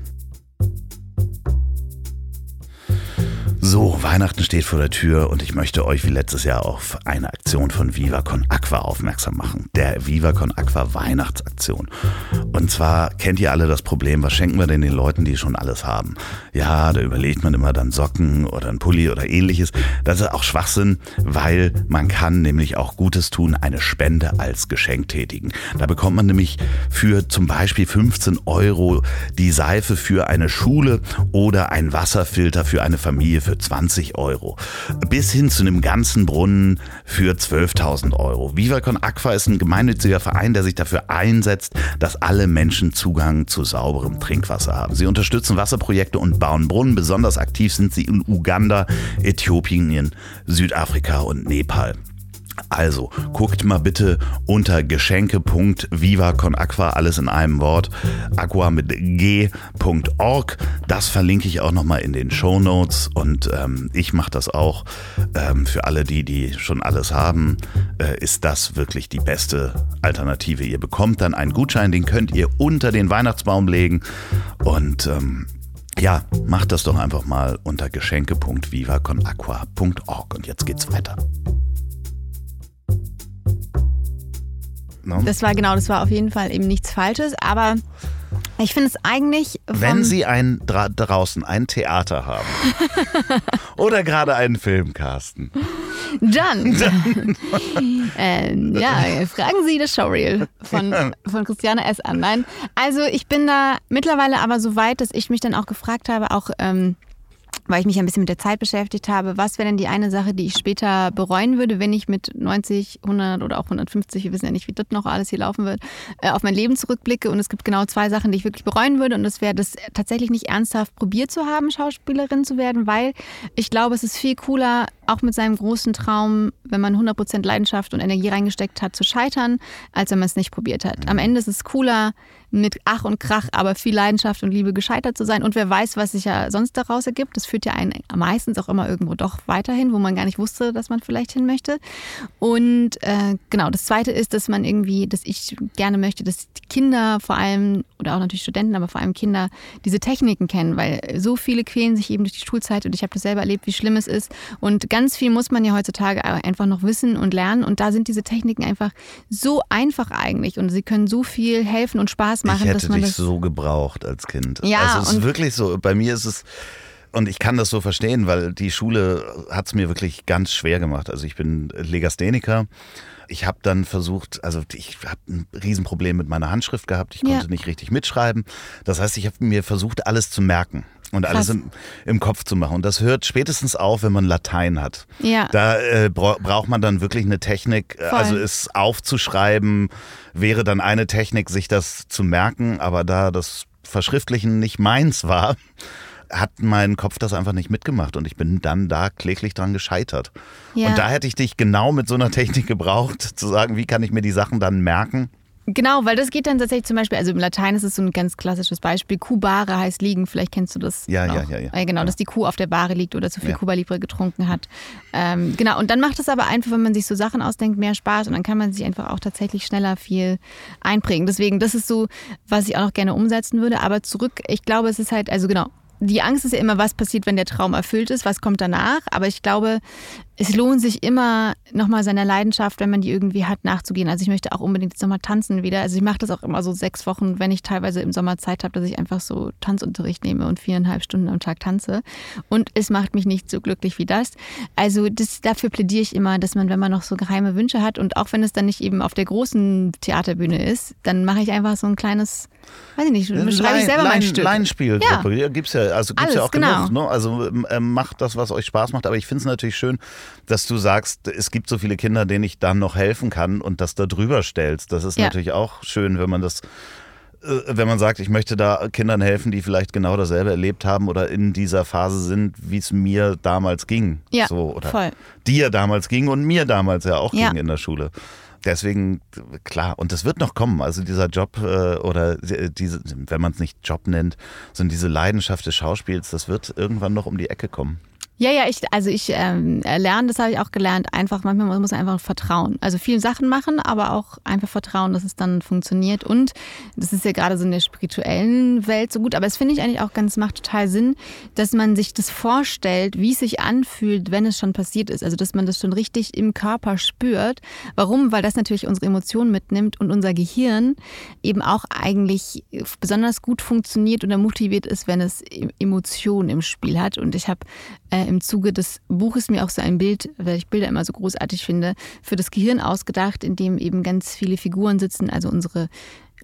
So, Weihnachten steht vor der Tür und ich möchte euch wie letztes Jahr auf eine Aktion von Viva Con Aqua aufmerksam machen. Der Viva Con Aqua Weihnachtsaktion. Und zwar kennt ihr alle das Problem, was schenken wir denn den Leuten, die schon alles haben? Ja, da überlegt man immer dann Socken oder ein Pulli oder ähnliches. Das ist auch Schwachsinn, weil man kann nämlich auch Gutes tun, eine Spende als Geschenk tätigen. Da bekommt man nämlich für zum Beispiel 15 Euro die Seife für eine Schule oder ein Wasserfilter für eine Familie für 20 Euro. Bis hin zu einem ganzen Brunnen für 12.000 Euro. Viva Con Aqua ist ein gemeinnütziger Verein, der sich dafür einsetzt, dass alle Menschen Zugang zu sauberem Trinkwasser haben. Sie unterstützen Wasserprojekte und bauen Brunnen. Besonders aktiv sind sie in Uganda, Äthiopien, Südafrika und Nepal. Also, guckt mal bitte unter geschenke.vivaconaqua, alles in einem Wort, aqua mit g.org. Das verlinke ich auch nochmal in den Show Notes und ähm, ich mache das auch. Ähm, für alle die, die schon alles haben, äh, ist das wirklich die beste Alternative. Ihr bekommt dann einen Gutschein, den könnt ihr unter den Weihnachtsbaum legen und ähm, ja, macht das doch einfach mal unter geschenke.vivaconaqua.org und jetzt geht's weiter. Ne? Das war genau, das war auf jeden Fall eben nichts Falsches, aber ich finde es eigentlich. Wenn Sie ein, dra draußen ein Theater haben oder gerade einen Film casten, Dann. ähm, ja, fragen Sie das Showreel von, von Christiane S. an. Nein, also ich bin da mittlerweile aber so weit, dass ich mich dann auch gefragt habe, auch ähm, weil ich mich ein bisschen mit der Zeit beschäftigt habe, was wäre denn die eine Sache, die ich später bereuen würde, wenn ich mit 90, 100 oder auch 150, wir wissen ja nicht, wie das noch alles hier laufen wird, äh, auf mein Leben zurückblicke. Und es gibt genau zwei Sachen, die ich wirklich bereuen würde. Und das wäre, das tatsächlich nicht ernsthaft probiert zu haben, Schauspielerin zu werden, weil ich glaube, es ist viel cooler, auch mit seinem großen Traum, wenn man 100% Leidenschaft und Energie reingesteckt hat, zu scheitern, als wenn man es nicht probiert hat. Am Ende ist es cooler, mit Ach und Krach, aber viel Leidenschaft und Liebe gescheitert zu sein. Und wer weiß, was sich ja sonst daraus ergibt. Das führt ja einen meistens auch immer irgendwo doch weiterhin, wo man gar nicht wusste, dass man vielleicht hin möchte. Und äh, genau, das Zweite ist, dass man irgendwie, dass ich gerne möchte, dass Kinder vor allem, oder auch natürlich Studenten, aber vor allem Kinder, diese Techniken kennen, weil so viele quälen sich eben durch die Schulzeit und ich habe das selber erlebt, wie schlimm es ist. Und ganz viel muss man ja heutzutage einfach noch wissen und lernen. Und da sind diese Techniken einfach so einfach eigentlich und sie können so viel helfen und Spaß machen, ich hätte dass dich so gebraucht als Kind. Ja, also es ist wirklich so. Bei mir ist es und ich kann das so verstehen, weil die Schule hat es mir wirklich ganz schwer gemacht. Also ich bin Legastheniker. Ich habe dann versucht, also ich habe ein Riesenproblem mit meiner Handschrift gehabt. Ich konnte Ja. nicht richtig mitschreiben. Das heißt, ich habe mir versucht, alles zu merken und alles im, im Kopf zu machen. Und das hört spätestens auf, wenn man Latein hat. Ja. Da äh, bra braucht man dann wirklich eine Technik. äh, Voll. Also es aufzuschreiben wäre dann eine Technik, sich das zu merken. Aber da das Verschriftlichen nicht meins war, hat mein Kopf das einfach nicht mitgemacht und ich bin dann da kläglich dran gescheitert. Ja. Und da hätte ich dich genau mit so einer Technik gebraucht, zu sagen, wie kann ich mir die Sachen dann merken? Genau, weil das geht dann tatsächlich zum Beispiel, also im Latein ist es so ein ganz klassisches Beispiel. Kubare heißt liegen, vielleicht kennst du das. Ja, noch. ja, ja, ja. Äh, genau, Ja. dass die Kuh auf der Bahre liegt oder zu viel Ja. Cuba Libre getrunken hat. Ähm, genau, und dann macht es aber einfach, wenn man sich so Sachen ausdenkt, mehr Spaß und dann kann man sich einfach auch tatsächlich schneller viel einprägen. Deswegen, das ist so, was ich auch noch gerne umsetzen würde. Aber zurück, ich glaube, es ist halt, also genau, die Angst ist ja immer, was passiert, wenn der Traum erfüllt ist, was kommt danach. Aber ich glaube, es lohnt sich immer, nochmal seiner Leidenschaft, wenn man die irgendwie hat, nachzugehen. Also ich möchte auch unbedingt jetzt nochmal tanzen wieder. Also ich mache das auch immer so sechs Wochen, wenn ich teilweise im Sommer Zeit habe, dass ich einfach so Tanzunterricht nehme und viereinhalb Stunden am Tag tanze. Und es macht mich nicht so glücklich wie das. Also das, dafür plädiere ich immer, dass man, wenn man noch so geheime Wünsche hat und auch wenn es dann nicht eben auf der großen Theaterbühne ist, dann mache ich einfach so ein kleines, weiß ich nicht, schreibe ich selber mein Stück. Laienspielgruppe, ja. gibt's ja, also gibt's ja Alles, auch genau. genug. Ne? Also ähm, macht das, was euch Spaß macht. Aber ich finde es natürlich schön, dass du sagst, es gibt so viele Kinder, denen ich dann noch helfen kann und das da drüber stellst. Das ist Ja. natürlich auch schön, wenn man das äh, wenn man sagt, ich möchte da Kindern helfen, die vielleicht genau dasselbe erlebt haben oder in dieser Phase sind, wie es mir damals ging. Ja, so, oder voll. dir damals ging und mir damals ja auch Ja. ging in der Schule. Deswegen, klar, und das wird noch kommen. Also dieser Job äh, oder diese, wenn man es nicht Job nennt, sondern diese Leidenschaft des Schauspiels, das wird irgendwann noch um die Ecke kommen. Ja, ja, ich, also ich ähm, lerne, das habe ich auch gelernt, einfach, manchmal muss man einfach vertrauen. Also viele Sachen machen, aber auch einfach vertrauen, dass es dann funktioniert. Und das ist ja gerade so in der spirituellen Welt so gut, aber es finde ich eigentlich auch ganz, macht total Sinn, dass man sich das vorstellt, wie es sich anfühlt, wenn es schon passiert ist. Also dass man das schon richtig im Körper spürt. Warum? Weil das natürlich unsere Emotionen mitnimmt und unser Gehirn eben auch eigentlich besonders gut funktioniert oder motiviert ist, wenn es Emotionen im Spiel hat. Und ich habe äh, im Zuge des Buches mir auch so ein Bild, weil ich Bilder immer so großartig finde, für das Gehirn ausgedacht, in dem eben ganz viele Figuren sitzen, also unsere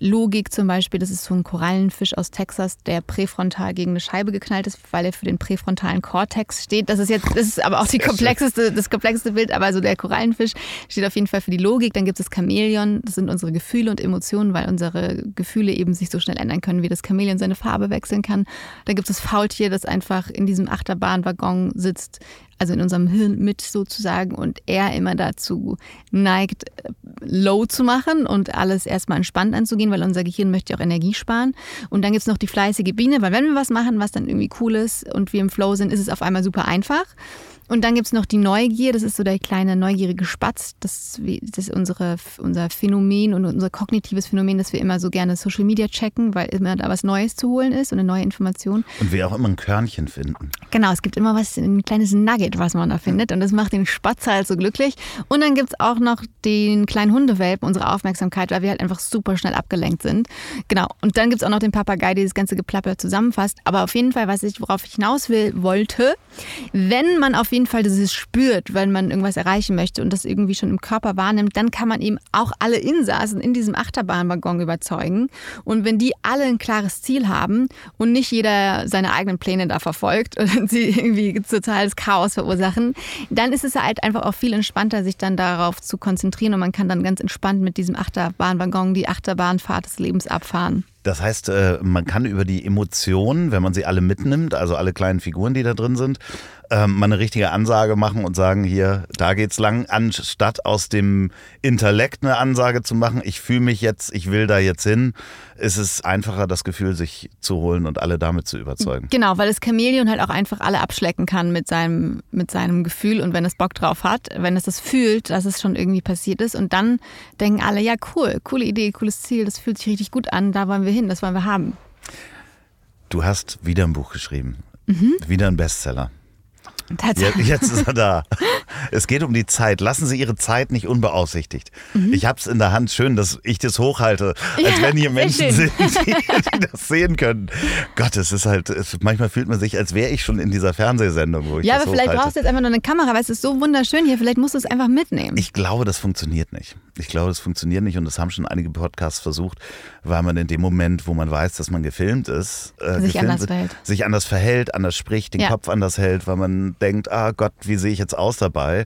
Logik zum Beispiel, das ist so ein Korallenfisch aus Texas, der präfrontal gegen eine Scheibe geknallt ist, weil er für den präfrontalen Kortex steht. Das ist jetzt, das ist aber auch die komplexeste, das komplexeste Bild, aber so der Korallenfisch steht auf jeden Fall für die Logik. Dann gibt es das Chamäleon, das sind unsere Gefühle und Emotionen, weil unsere Gefühle eben sich so schnell ändern können, wie das Chamäleon seine Farbe wechseln kann. Dann gibt es das Faultier, das einfach in diesem Achterbahnwaggon sitzt, also in unserem Hirn mit sozusagen und er immer dazu neigt, low zu machen und alles erstmal entspannt anzugehen, weil unser Gehirn möchte auch Energie sparen. Und dann gibt es noch die fleißige Biene, weil wenn wir was machen, was dann irgendwie cool ist und wir im Flow sind, ist es auf einmal super einfach. Und dann gibt es noch die Neugier, das ist so der kleine neugierige Spatz. Das, das ist unsere, unser Phänomen und unser kognitives Phänomen, dass wir immer so gerne Social Media checken, weil immer da was Neues zu holen ist und eine neue Information. Und wir auch immer ein Körnchen finden. Genau, es gibt immer was, ein kleines Nugget, was man da findet. Und das macht den Spatz halt so glücklich. Und dann gibt es auch noch den kleinen Hundewelpen, unsere Aufmerksamkeit, weil wir halt einfach super schnell abgelenkt sind. Genau. Und dann gibt es auch noch den Papagei, der das ganze Geplapper zusammenfasst. Aber auf jeden Fall, was ich, worauf ich hinaus will, wollte, wenn man auf jeden Fall dieses spürt, wenn man irgendwas erreichen möchte und das irgendwie schon im Körper wahrnimmt, dann kann man eben auch alle Insassen in diesem Achterbahnwaggon überzeugen. Und wenn die alle ein klares Ziel haben und nicht jeder seine eigenen Pläne da verfolgt und sie irgendwie totales Chaos verursachen, dann ist es halt einfach auch viel entspannter, sich dann darauf zu konzentrieren und man kann dann ganz entspannt mit diesem Achterbahnwaggon die Achterbahnfahrt des Lebens abfahren. Das heißt, äh, man kann über die Emotionen, wenn man sie alle mitnimmt, also alle kleinen Figuren, die da drin sind, ähm, mal eine richtige Ansage machen und sagen, hier, da geht's lang, anstatt aus dem Intellekt eine Ansage zu machen, ich fühle mich jetzt, ich will da jetzt hin, ist es einfacher, das Gefühl sich zu holen und alle damit zu überzeugen. Genau, weil das Chamäleon halt auch einfach alle abschlecken kann mit seinem, mit seinem Gefühl und wenn es Bock drauf hat, wenn es das fühlt, dass es schon irgendwie passiert ist und dann denken alle, ja cool, coole Idee, cooles Ziel, das fühlt sich richtig gut an, da wollen wir hin, das wollen wir haben. Du hast wieder ein Buch geschrieben, Mhm. wieder ein Bestseller. Tatsache. Jetzt, jetzt ist er da. Es geht um die Zeit. Lassen Sie Ihre Zeit nicht unbeaufsichtigt. Ich habe es in der Hand. Schön, dass ich das hochhalte, als Mhm. Ja, wenn hier Menschen sind, die, die das sehen können. Gott, es ist halt, es, manchmal fühlt man sich, als wäre ich schon in dieser Fernsehsendung, wo ich Ja, aber vielleicht hochhalte. brauchst du jetzt einfach nur eine Kamera, weil es ist so wunderschön hier, vielleicht musst du es einfach mitnehmen. Ich glaube, das funktioniert nicht. Ich glaube, das funktioniert nicht und das haben schon einige Podcasts versucht, weil man in dem Moment, wo man weiß, dass man gefilmt ist, äh, Sich gefilmt anders sich anders verhält, anders spricht, den Ja. Kopf anders hält, weil man denkt, ah Gott, wie sehe ich jetzt aus dabei?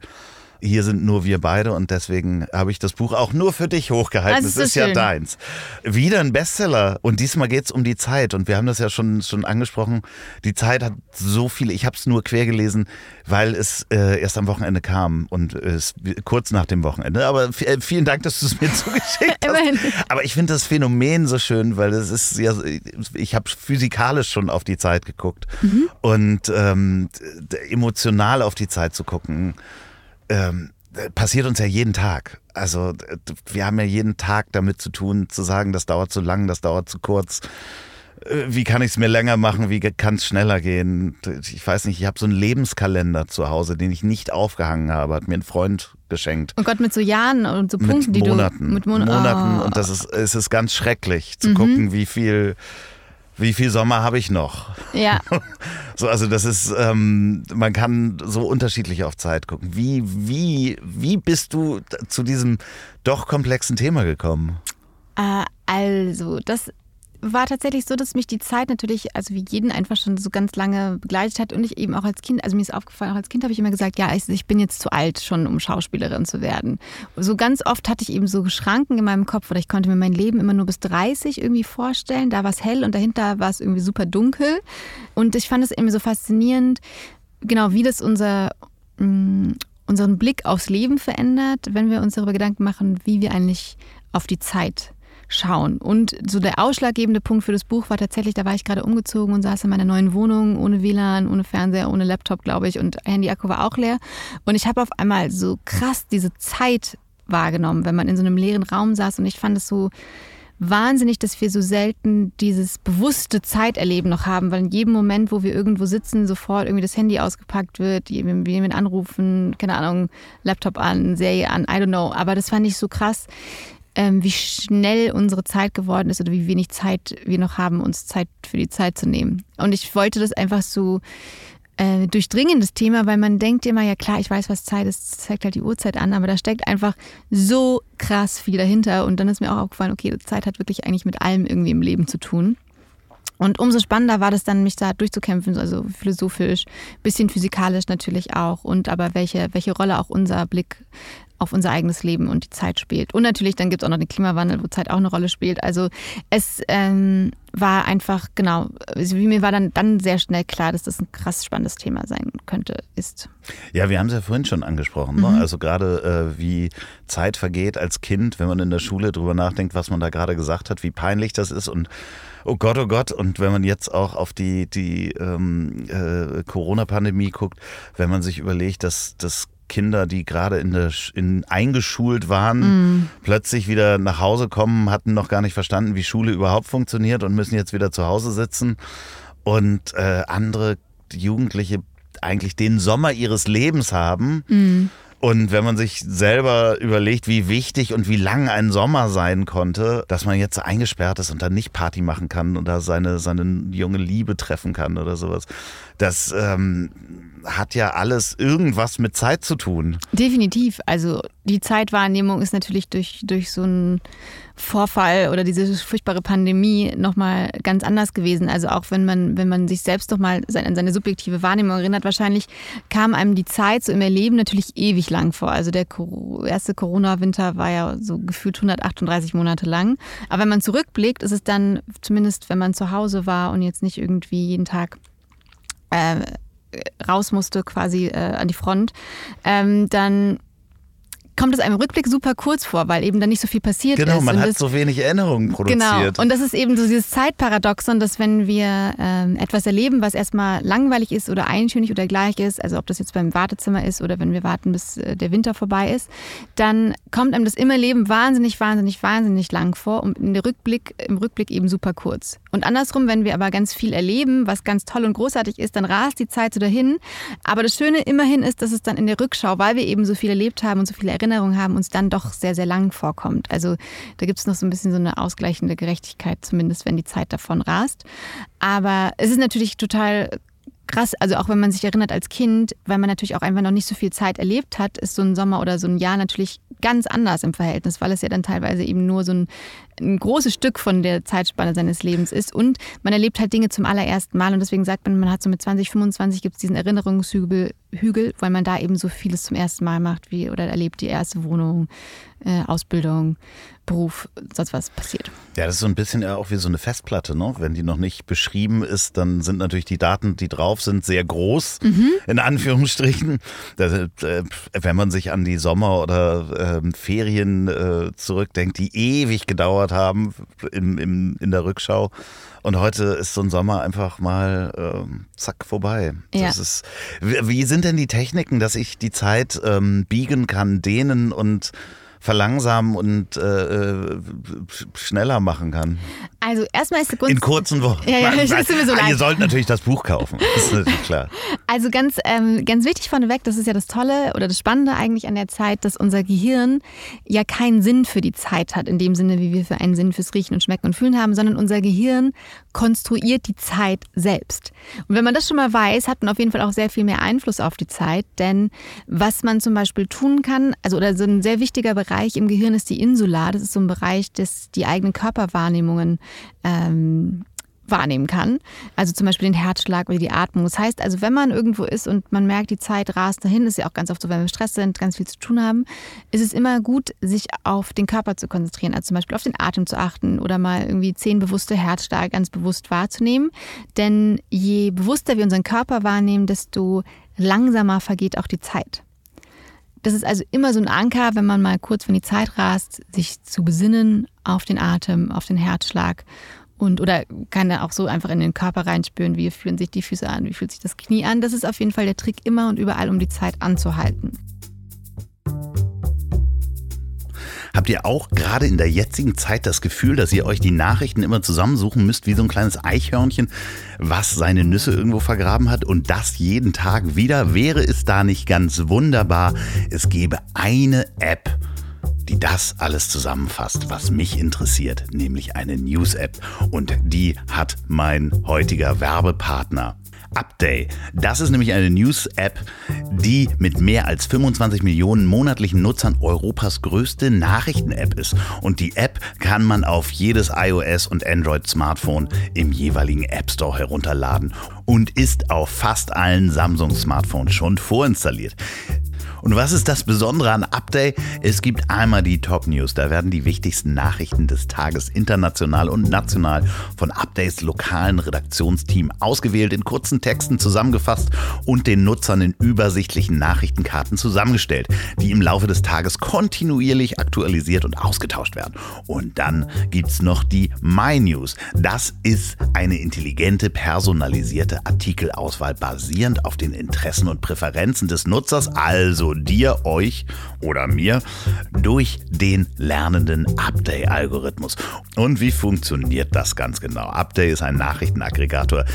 Hier sind nur wir beide und deswegen habe ich das Buch auch nur für dich hochgehalten. Also, es ist ist ja deins. Wieder ein Bestseller und diesmal geht es um die Zeit und wir haben das ja schon, schon angesprochen. Die Zeit hat so viele, ich habe es nur quer gelesen, weil es äh, erst am Wochenende kam und es kurz nach dem Wochenende. Aber äh, vielen Dank, dass du es mir zugeschickt hast. Aber ich finde das Phänomen so schön, weil es ist ja, ich habe physikalisch schon auf die Zeit geguckt und ähm, emotional auf die Zeit zu gucken ähm, passiert uns ja jeden Tag. Also wir haben ja jeden Tag damit zu tun, zu sagen, das dauert zu lang, das dauert zu kurz. Äh, Wie kann ich es mir länger machen? Wie kann es schneller gehen? Ich weiß nicht, ich habe so einen Lebenskalender zu Hause, den ich nicht aufgehangen habe, hat mir ein Freund geschenkt. Oh Gott, mit so Jahren und so Punkten, mit die Monaten. du mit Mon Monaten. Oh. Und das ist, es ist ganz schrecklich zu gucken, wie viel, wie viel Sommer habe ich noch. Ja, So, also das ist, ähm, man kann so unterschiedlich auf Zeit gucken. Wie, wie, wie bist du zu diesem doch komplexen Thema gekommen? Äh, also, das war tatsächlich so, dass mich die Zeit natürlich, also wie jeden einfach schon so ganz lange begleitet hat und ich eben auch als Kind, also mir ist aufgefallen, auch als Kind habe ich immer gesagt, ja, ich, bin jetzt zu alt schon, um Schauspielerin zu werden. So ganz oft hatte ich eben so Schranken in meinem Kopf oder ich konnte mir mein Leben immer nur bis 30 irgendwie vorstellen. Da war es hell und dahinter war es irgendwie super dunkel. Und ich fand es eben so faszinierend, genau wie das unser mh, unseren Blick aufs Leben verändert, wenn wir uns darüber Gedanken machen, wie wir eigentlich auf die Zeit schauen. Und so der ausschlaggebende Punkt für das Buch war tatsächlich, da war ich gerade umgezogen und saß in meiner neuen Wohnung ohne WLAN, ohne Fernseher, ohne Laptop, glaube ich, und Handy-Akku war auch leer. Und ich habe auf einmal so krass diese Zeit wahrgenommen, wenn man in so einem leeren Raum saß. Und ich fand es so wahnsinnig, dass wir so selten dieses bewusste Zeiterleben noch haben, weil in jedem Moment, wo wir irgendwo sitzen, sofort irgendwie das Handy ausgepackt wird, wir jemanden anrufen, keine Ahnung, Laptop an, Serie an, I don't know. Aber das fand ich so krass, wie schnell unsere Zeit geworden ist oder wie wenig Zeit wir noch haben, uns Zeit für die Zeit zu nehmen. Und ich wollte das einfach so äh, durchdringen, das Thema, weil man denkt immer, ja klar, ich weiß, was Zeit ist, zeigt halt die Uhrzeit an, aber da steckt einfach so krass viel dahinter. Und dann ist mir auch aufgefallen, okay, Zeit hat wirklich eigentlich mit allem irgendwie im Leben zu tun. Und umso spannender war das dann, mich da durchzukämpfen, also philosophisch, bisschen physikalisch natürlich auch und aber welche, welche Rolle auch unser Blick auf unser eigenes Leben und die Zeit spielt. Und natürlich, dann gibt es auch noch den Klimawandel, wo Zeit auch eine Rolle spielt. Also es ähm, war einfach, genau, also mir war dann, dann sehr schnell klar, dass das ein krass spannendes Thema sein könnte, ist. Ja, wir haben es ja vorhin schon angesprochen. Ne? Also gerade äh, wie Zeit vergeht als Kind, wenn man in der Schule drüber nachdenkt, was man da gerade gesagt hat, wie peinlich das ist und oh Gott, oh Gott. Und wenn man jetzt auch auf die, die ähm, äh, Corona-Pandemie guckt, wenn man sich überlegt, dass das Kinder, die gerade in der in, eingeschult waren, plötzlich wieder nach Hause kommen, hatten noch gar nicht verstanden, wie Schule überhaupt funktioniert und müssen jetzt wieder zu Hause sitzen. Und äh, andere Jugendliche eigentlich den Sommer ihres Lebens haben. Und wenn man sich selber überlegt, wie wichtig und wie lang ein Sommer sein konnte, dass man jetzt eingesperrt ist und dann nicht Party machen kann und da seine, seine junge Liebe treffen kann oder sowas, das ähm, hat ja alles irgendwas mit Zeit zu tun. Definitiv. Also die Zeitwahrnehmung ist natürlich durch, durch so einen Vorfall oder diese furchtbare Pandemie nochmal ganz anders gewesen. Also auch wenn man, wenn man sich selbst nochmal an seine subjektive Wahrnehmung erinnert, wahrscheinlich kam einem die Zeit so im Erleben natürlich ewig lang vor. Also der erste Corona-Winter war ja so gefühlt 138 Monate lang. Aber wenn man zurückblickt, ist es dann, zumindest wenn man zu Hause war und jetzt nicht irgendwie jeden Tag äh, raus musste quasi äh, an die Front, ähm, dann kommt es einem im Rückblick super kurz vor, weil eben dann nicht so viel passiert Genau, ist. man Und hat so wenig Erinnerungen produziert. Genau. Und das ist eben so dieses Zeitparadoxon, dass wenn wir ähm, etwas erleben, was erstmal langweilig ist oder eintönig oder gleich ist, also ob das jetzt beim Wartezimmer ist oder wenn wir warten, bis äh, der Winter vorbei ist, dann kommt einem das im Leben wahnsinnig, wahnsinnig, wahnsinnig lang vor und in der Rückblick, im Rückblick eben super kurz. Und andersrum, wenn wir aber ganz viel erleben, was ganz toll und großartig ist, dann rast die Zeit so dahin. Aber das Schöne immerhin ist, dass es dann in der Rückschau, weil wir eben so viel erlebt haben und so viele Erinnerungen haben, uns dann doch sehr, sehr lang vorkommt. Also da gibt es noch so ein bisschen so eine ausgleichende Gerechtigkeit, zumindest wenn die Zeit davon rast. Aber es ist natürlich total krass, also auch wenn man sich erinnert als Kind, weil man natürlich auch einfach noch nicht so viel Zeit erlebt hat, ist so ein Sommer oder so ein Jahr natürlich ganz anders im Verhältnis, weil es ja dann teilweise eben nur so ein, ein großes Stück von der Zeitspanne seines Lebens ist. Und man erlebt halt Dinge zum allerersten Mal. Und deswegen sagt man, man hat so mit 20, 25 gibt es diesen Erinnerungshügel, Hügel, weil man da eben so vieles zum ersten Mal macht, wie oder erlebt die erste Wohnung, äh, Ausbildung, Beruf, sonst was passiert. Ja, das ist so ein bisschen auch wie so eine Festplatte, ne? Wenn die noch nicht beschrieben ist, dann sind natürlich die Daten, die drauf sind, sehr groß, mhm. in Anführungsstrichen. Das, äh, wenn man sich an die Sommer- oder äh, Ferien äh, zurückdenkt, die ewig gedauert haben im, im, in der Rückschau. Und heute ist so ein Sommer einfach mal ähm, zack vorbei. Ja. Ist, wie sind denn die Techniken, dass ich die Zeit ähm, biegen kann, dehnen und verlangsamen und äh, äh, schneller machen kann. Also erstmal ist die Kunst... In kurzen Wochen. Ja, ja, das ist mir so leid. Ihr sollt natürlich das Buch kaufen, das ist natürlich klar. Also ganz, ähm, ganz wichtig vorneweg, das ist ja das Tolle oder das Spannende eigentlich an der Zeit, dass unser Gehirn ja keinen Sinn für die Zeit hat, in dem Sinne, wie wir für einen Sinn fürs Riechen und Schmecken und Fühlen haben, sondern unser Gehirn konstruiert die Zeit selbst. Und wenn man das schon mal weiß, hat man auf jeden Fall auch sehr viel mehr Einfluss auf die Zeit, denn was man zum Beispiel tun kann, also oder so ein sehr wichtiger Bereich, Bereich im Gehirn ist die Insula. Das ist so ein Bereich, das die eigenen Körperwahrnehmungen ähm, wahrnehmen kann. Also zum Beispiel den Herzschlag oder die Atmung. Das heißt also, wenn man irgendwo ist und man merkt, die Zeit rast dahin, ist ja auch ganz oft so, wenn wir Stress sind, ganz viel zu tun haben, ist es immer gut, sich auf den Körper zu konzentrieren. Also zum Beispiel auf den Atem zu achten oder mal irgendwie zehn bewusste Herzschläge ganz bewusst wahrzunehmen. Denn je bewusster wir unseren Körper wahrnehmen, desto langsamer vergeht auch die Zeit. Das ist also immer so ein Anker, wenn man mal kurz, wenn die Zeit rast, sich zu besinnen auf den Atem, auf den Herzschlag und oder kann da auch so einfach in den Körper reinspüren, wie fühlen sich die Füße an, wie fühlt sich das Knie an. Das ist auf jeden Fall der Trick immer und überall, um die Zeit anzuhalten. Habt ihr auch gerade in der jetzigen Zeit das Gefühl, dass ihr euch die Nachrichten immer zusammensuchen müsst wie so ein kleines Eichhörnchen, was seine Nüsse irgendwo vergraben hat und das jeden Tag wieder? Wäre es da nicht ganz wunderbar, es gäbe eine App, die das alles zusammenfasst, was mich interessiert, nämlich eine News-App. Und die hat mein heutiger Werbepartner Update. Das ist nämlich eine News-App, die mit mehr als 25 Millionen monatlichen Nutzern Europas größte Nachrichten-App ist. Und die App kann man auf jedes iOS und Android-Smartphone im jeweiligen App Store herunterladen und ist auf fast allen Samsung-Smartphones schon vorinstalliert. Und was ist das Besondere an Update? Es gibt einmal die Top News. Da werden die wichtigsten Nachrichten des Tages international und national von Updates lokalen Redaktionsteam ausgewählt, in kurzen Texten zusammengefasst und den Nutzern in übersichtlichen Nachrichtenkarten zusammengestellt, die im Laufe des Tages kontinuierlich aktualisiert und ausgetauscht werden. Und dann gibt es noch die My News. Das ist eine intelligente, personalisierte Artikelauswahl basierend auf den Interessen und Präferenzen des Nutzers, also also dir, euch oder mir, durch den lernenden Update-Algorithmus. Und wie funktioniert das ganz genau? Update ist ein Nachrichtenaggregator,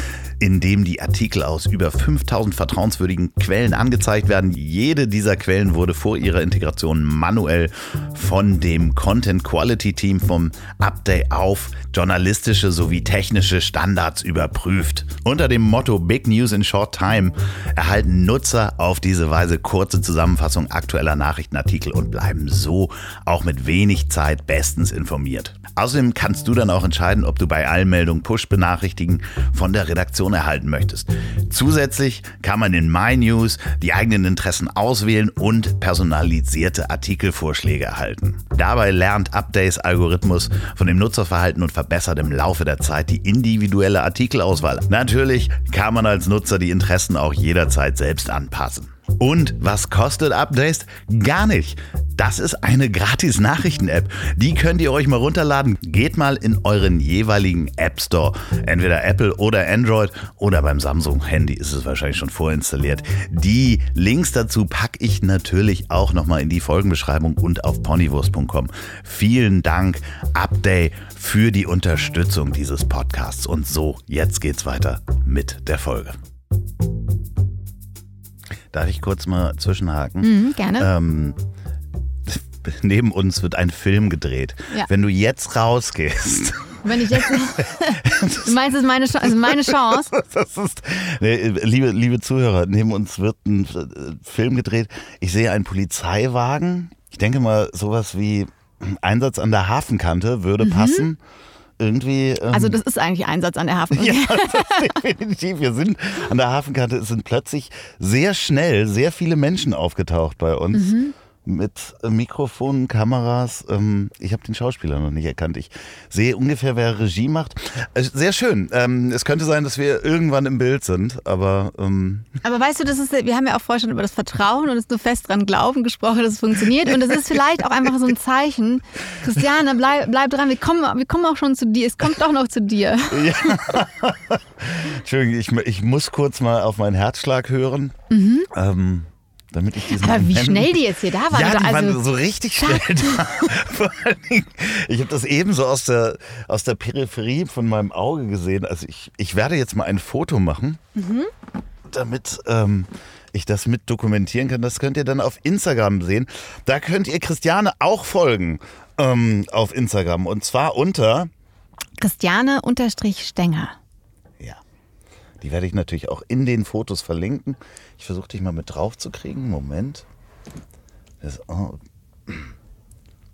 in dem die Artikel aus über 5000 vertrauenswürdigen Quellen angezeigt werden. Jede dieser Quellen wurde vor ihrer Integration manuell von dem Content Quality Team vom Update auf journalistische sowie technische Standards überprüft. Unter dem Motto Big News in Short Time erhalten Nutzer auf diese Weise kurze Zusammenfassungen Zusammenfassung aktueller Nachrichtenartikel und bleiben so auch mit wenig Zeit bestens informiert. Außerdem kannst du dann auch entscheiden, ob du bei Allmeldungen Push-Benachrichtigen von der Redaktion erhalten möchtest. Zusätzlich kann man in My News die eigenen Interessen auswählen und personalisierte Artikelvorschläge erhalten. Dabei lernt Updates Algorithmus von dem Nutzerverhalten und verbessert im Laufe der Zeit die individuelle Artikelauswahl. Natürlich kann man als Nutzer die Interessen auch jederzeit selbst anpassen. Und was kostet Updates? Gar nicht. Das ist eine gratis Nachrichten-App. Die könnt ihr euch mal runterladen. Geht mal in euren jeweiligen App Store. Entweder Apple oder Android oder beim Samsung-Handy ist es wahrscheinlich schon vorinstalliert. Die Links dazu packe ich natürlich auch nochmal in die Folgenbeschreibung und auf ponywurst.com. Vielen Dank, Update, für die Unterstützung dieses Podcasts. Und so, jetzt geht's weiter mit der Folge. Darf ich kurz mal zwischenhaken? Mhm, gerne. Ähm, neben uns wird ein Film gedreht. Ja. Wenn du jetzt rausgehst Wenn ich jetzt. du meinst, es ist meine, also meine Chance? Das ist, nee, liebe, liebe Zuhörer, neben uns wird ein äh, Film gedreht. Ich sehe einen Polizeiwagen. Ich denke mal, sowas wie Einsatz an der Hafenkante würde mhm. passen irgendwie. Ähm also das ist eigentlich Einsatz an der Hafenkante. ja, definitiv. Wir sind an der Hafenkante. Es sind plötzlich sehr schnell sehr viele Menschen aufgetaucht bei uns. Mhm mit Mikrofonen, Kameras. Ähm, ich habe den Schauspieler noch nicht erkannt. Ich sehe ungefähr, wer Regie macht. Äh, sehr schön. Ähm, es könnte sein, dass wir irgendwann im Bild sind, aber. Ähm aber weißt du, das ist, wir haben ja auch vorher schon über das Vertrauen und es nur fest dran glauben gesprochen, dass es funktioniert. Und es ist vielleicht auch einfach so ein Zeichen. Christiane, bleib, bleib dran. Wir kommen, wir kommen auch schon zu dir. Es kommt doch noch zu dir. Ja. Entschuldigung, ich, ich muss kurz mal auf meinen Herzschlag hören. Mhm. Ähm, damit ich diesen Aber wie Moment, schnell die jetzt hier da waren. Ja, die also waren so richtig schnell da. Vor allen Dingen, ich habe das eben so aus der, aus der Peripherie von meinem Auge gesehen. Also ich, ich werde jetzt mal ein Foto machen, mhm. damit ähm, ich das mit dokumentieren kann. Das könnt ihr dann auf Instagram sehen. Da könnt ihr Christiane auch folgen ähm, auf Instagram. Und zwar unter Christiane-Stenger. Die werde ich natürlich auch in den Fotos verlinken. Ich versuche dich mal mit drauf zu kriegen. Moment. Das, oh.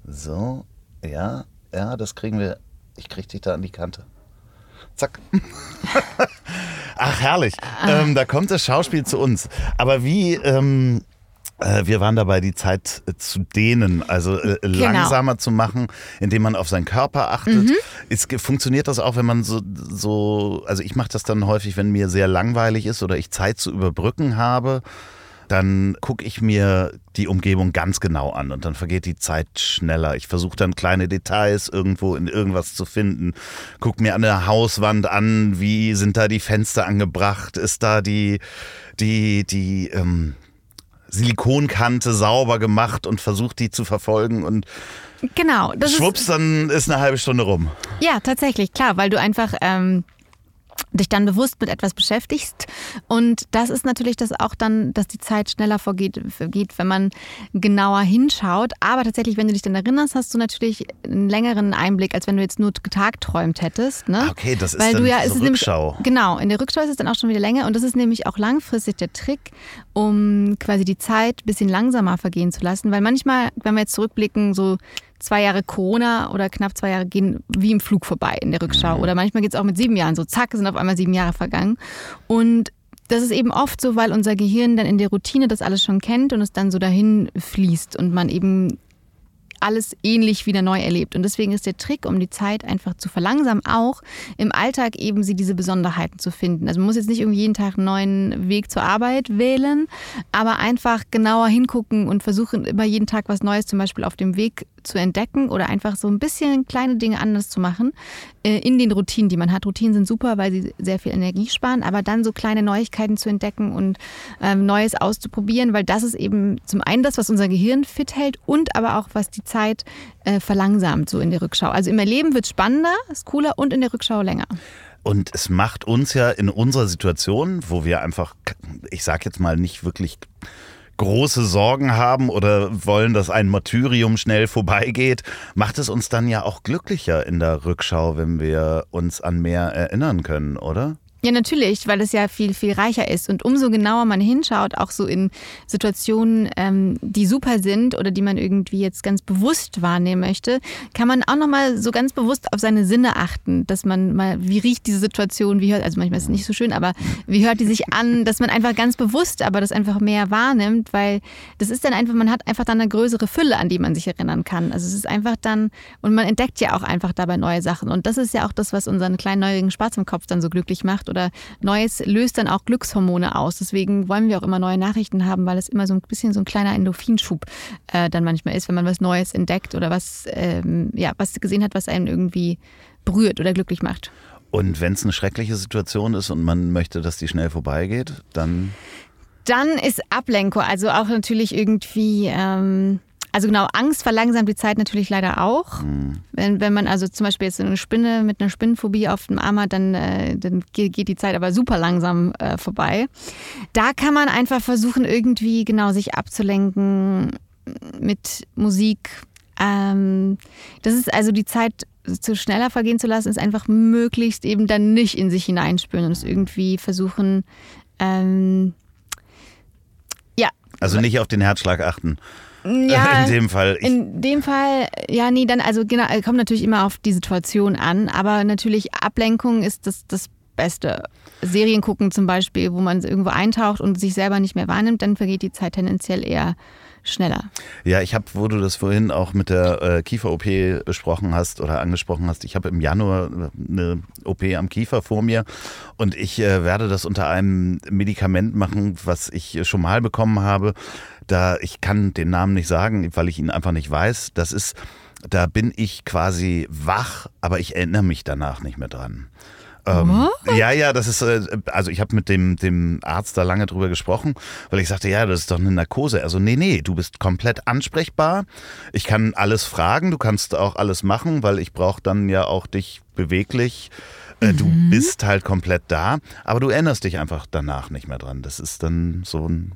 So, ja, ja, das kriegen wir. Ich kriege dich da an die Kante. Zack. Ach, herrlich. Ah. Ähm, da kommt das Schauspiel zu uns. Aber wie, ähm, äh, wir waren dabei, die Zeit äh, zu dehnen, also äh, genau. langsamer zu machen, indem man auf seinen Körper achtet. Mhm. Ist, funktioniert das auch, wenn man so, so also ich mache das dann häufig, wenn mir sehr langweilig ist oder ich Zeit zu überbrücken habe, dann gucke ich mir die Umgebung ganz genau an und dann vergeht die Zeit schneller. Ich versuche dann kleine Details irgendwo in irgendwas zu finden. Guck mir an der Hauswand an, wie sind da die Fenster angebracht? Ist da die, die, die, ähm, Silikonkante sauber gemacht und versucht, die zu verfolgen und genau, das schwupps, ist, dann ist eine halbe Stunde rum. Ja, tatsächlich, klar, weil du einfach ähm, dich dann bewusst mit etwas beschäftigst. Und das ist natürlich das auch dann, dass die Zeit schneller vorgeht, vergeht, wenn man genauer hinschaut. Aber tatsächlich, wenn du dich dann erinnerst, hast du natürlich einen längeren Einblick, als wenn du jetzt nur getagträumt hättest. Ne? Ah, okay, das ist Weil dann du ja, so Rückschau. Nämlich, genau, in der Rückschau ist es dann auch schon wieder länger. Und das ist nämlich auch langfristig der Trick, um quasi die Zeit ein bisschen langsamer vergehen zu lassen. Weil manchmal, wenn wir jetzt zurückblicken, so zwei Jahre Corona oder knapp zwei Jahre gehen wie im Flug vorbei in der Rückschau. Mhm. Oder manchmal geht es auch mit sieben Jahren so, zack, sind auf einmal sieben Jahre vergangen. Und das ist eben oft so, weil unser Gehirn dann in der Routine das alles schon kennt und es dann so dahin fließt und man eben alles ähnlich wieder neu erlebt. Und deswegen ist der Trick, um die Zeit einfach zu verlangsamen, auch im Alltag eben sie diese Besonderheiten zu finden. Also man muss jetzt nicht irgendwie jeden Tag einen neuen Weg zur Arbeit wählen, aber einfach genauer hingucken und versuchen immer jeden Tag was Neues zum Beispiel auf dem Weg zu entdecken oder einfach so ein bisschen kleine Dinge anders zu machen äh, in den Routinen, die man hat. Routinen sind super, weil sie sehr viel Energie sparen, aber dann so kleine Neuigkeiten zu entdecken und ähm, Neues auszuprobieren, weil das ist eben zum einen das, was unser Gehirn fit hält und aber auch was die Zeit äh, verlangsamt so in der Rückschau. Also im Erleben wird es spannender, ist cooler und in der Rückschau länger. Und es macht uns ja in unserer Situation, wo wir einfach, ich sag jetzt mal, nicht wirklich große Sorgen haben oder wollen, dass ein Martyrium schnell vorbeigeht, macht es uns dann ja auch glücklicher in der Rückschau, wenn wir uns an mehr erinnern können, oder? Ja, natürlich, weil es ja viel, viel reicher ist. Und umso genauer man hinschaut, auch so in Situationen, ähm, die super sind oder die man irgendwie jetzt ganz bewusst wahrnehmen möchte, kann man auch nochmal so ganz bewusst auf seine Sinne achten, dass man mal, wie riecht diese Situation, wie hört, also manchmal ist es nicht so schön, aber wie hört die sich an, dass man einfach ganz bewusst, aber das einfach mehr wahrnimmt, weil das ist dann einfach, man hat einfach dann eine größere Fülle, an die man sich erinnern kann. Also es ist einfach dann, und man entdeckt ja auch einfach dabei neue Sachen. Und das ist ja auch das, was unseren kleinen neugierigen Spaß im Kopf dann so glücklich macht oder Neues löst dann auch Glückshormone aus. Deswegen wollen wir auch immer neue Nachrichten haben, weil es immer so ein bisschen so ein kleiner Endorphinschub äh, dann manchmal ist, wenn man was Neues entdeckt oder was, ähm, ja, was gesehen hat, was einen irgendwie berührt oder glücklich macht. Und wenn es eine schreckliche Situation ist und man möchte, dass die schnell vorbeigeht, dann dann ist Ablenkung, also auch natürlich irgendwie ähm, also genau, Angst verlangsamt die Zeit natürlich leider auch. Mhm. Wenn, wenn man also zum Beispiel jetzt eine Spinne mit einer Spinnenphobie auf dem Arm hat, dann, äh, dann geht die Zeit aber super langsam äh, vorbei. Da kann man einfach versuchen, irgendwie genau sich abzulenken mit Musik. Ähm, das ist also die Zeit zu schneller vergehen zu lassen, ist einfach möglichst eben dann nicht in sich hineinspüren und es irgendwie versuchen, ähm, ja. Also nicht auf den Herzschlag achten. Ja, in dem Fall. In dem Fall, ja, nee, dann, also genau, kommt natürlich immer auf die Situation an, aber natürlich Ablenkung ist das, das Beste. Serien gucken zum Beispiel, wo man irgendwo eintaucht und sich selber nicht mehr wahrnimmt, dann vergeht die Zeit tendenziell eher schneller. Ja, ich habe, wo du das vorhin auch mit der äh, Kiefer-OP besprochen hast oder angesprochen hast, ich habe im Januar eine OP am Kiefer vor mir und ich äh, werde das unter einem Medikament machen, was ich schon mal bekommen habe. Da ich kann den Namen nicht sagen, weil ich ihn einfach nicht weiß. Das ist, da bin ich quasi wach, aber ich erinnere mich danach nicht mehr dran. Ähm, ja, ja, das ist, äh, also ich habe mit dem, dem Arzt da lange drüber gesprochen, weil ich sagte, ja, das ist doch eine Narkose. Also, nee, nee, du bist komplett ansprechbar. Ich kann alles fragen, du kannst auch alles machen, weil ich brauche dann ja auch dich beweglich. Äh, Du Mhm. bist halt komplett da, aber du erinnerst dich einfach danach nicht mehr dran. Das ist dann so ein,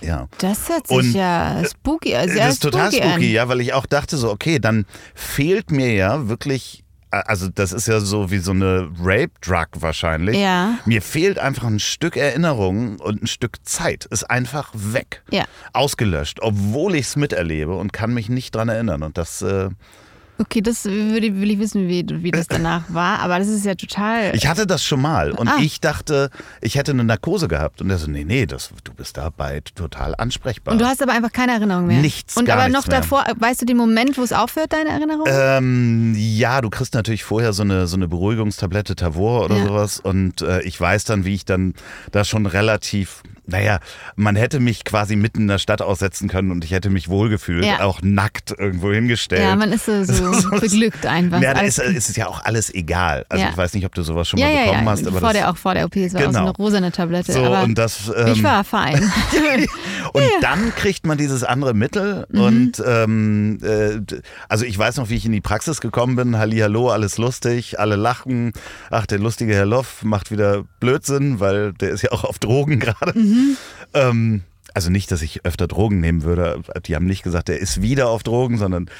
ja. Das hört sich Und, ja spooky, also Das ist total spooky, an. ja, weil ich auch dachte so, okay, dann fehlt mir ja wirklich, also das ist ja so wie so eine Rape-Drug wahrscheinlich. Ja. Mir fehlt einfach ein Stück Erinnerung und ein Stück Zeit. Ist einfach weg. Ja. Ausgelöscht, obwohl ich es miterlebe und kann mich nicht dran erinnern. Und das, äh, Okay, das würde, will ich wissen, wie, wie das danach war, aber das ist ja total. ich hatte das schon mal und Ah. ich dachte, ich hätte eine Narkose gehabt. Und er so, nee, nee, das, du bist dabei total ansprechbar. und du hast aber einfach keine Erinnerung mehr. Nichts, Und aber noch mehr. davor, weißt du den Moment, wo es aufhört, deine Erinnerung? Ähm, ja, du kriegst natürlich vorher so eine, so eine Beruhigungstablette Tavor oder Ja. sowas und äh, ich weiß dann, wie ich dann da schon relativ, naja, man hätte mich quasi mitten in der Stadt aussetzen können und ich hätte mich wohlgefühlt, Ja. auch nackt irgendwo hingestellt. ja, man ist so, so beglückt einfach. ja, da ist, ist es ja auch alles egal. Also Ja. ich weiß nicht, ob du sowas schon ja, mal ja, bekommen ja. hast, aber vor der, auch vor der OP, es war auch so Genau. eine rosane Tablette. so aber und das ich ähm, war fein. Und dann kriegt man dieses andere Mittel und ähm, äh, also ich weiß noch, wie ich in die Praxis gekommen bin. Hallihallo, alles lustig, alle lachen. Ach, der lustige Herr Loff macht wieder Blödsinn, weil der ist ja auch auf Drogen gerade. Ähm, also nicht, dass ich öfter Drogen nehmen würde. Die haben nicht gesagt, der ist wieder auf Drogen, sondern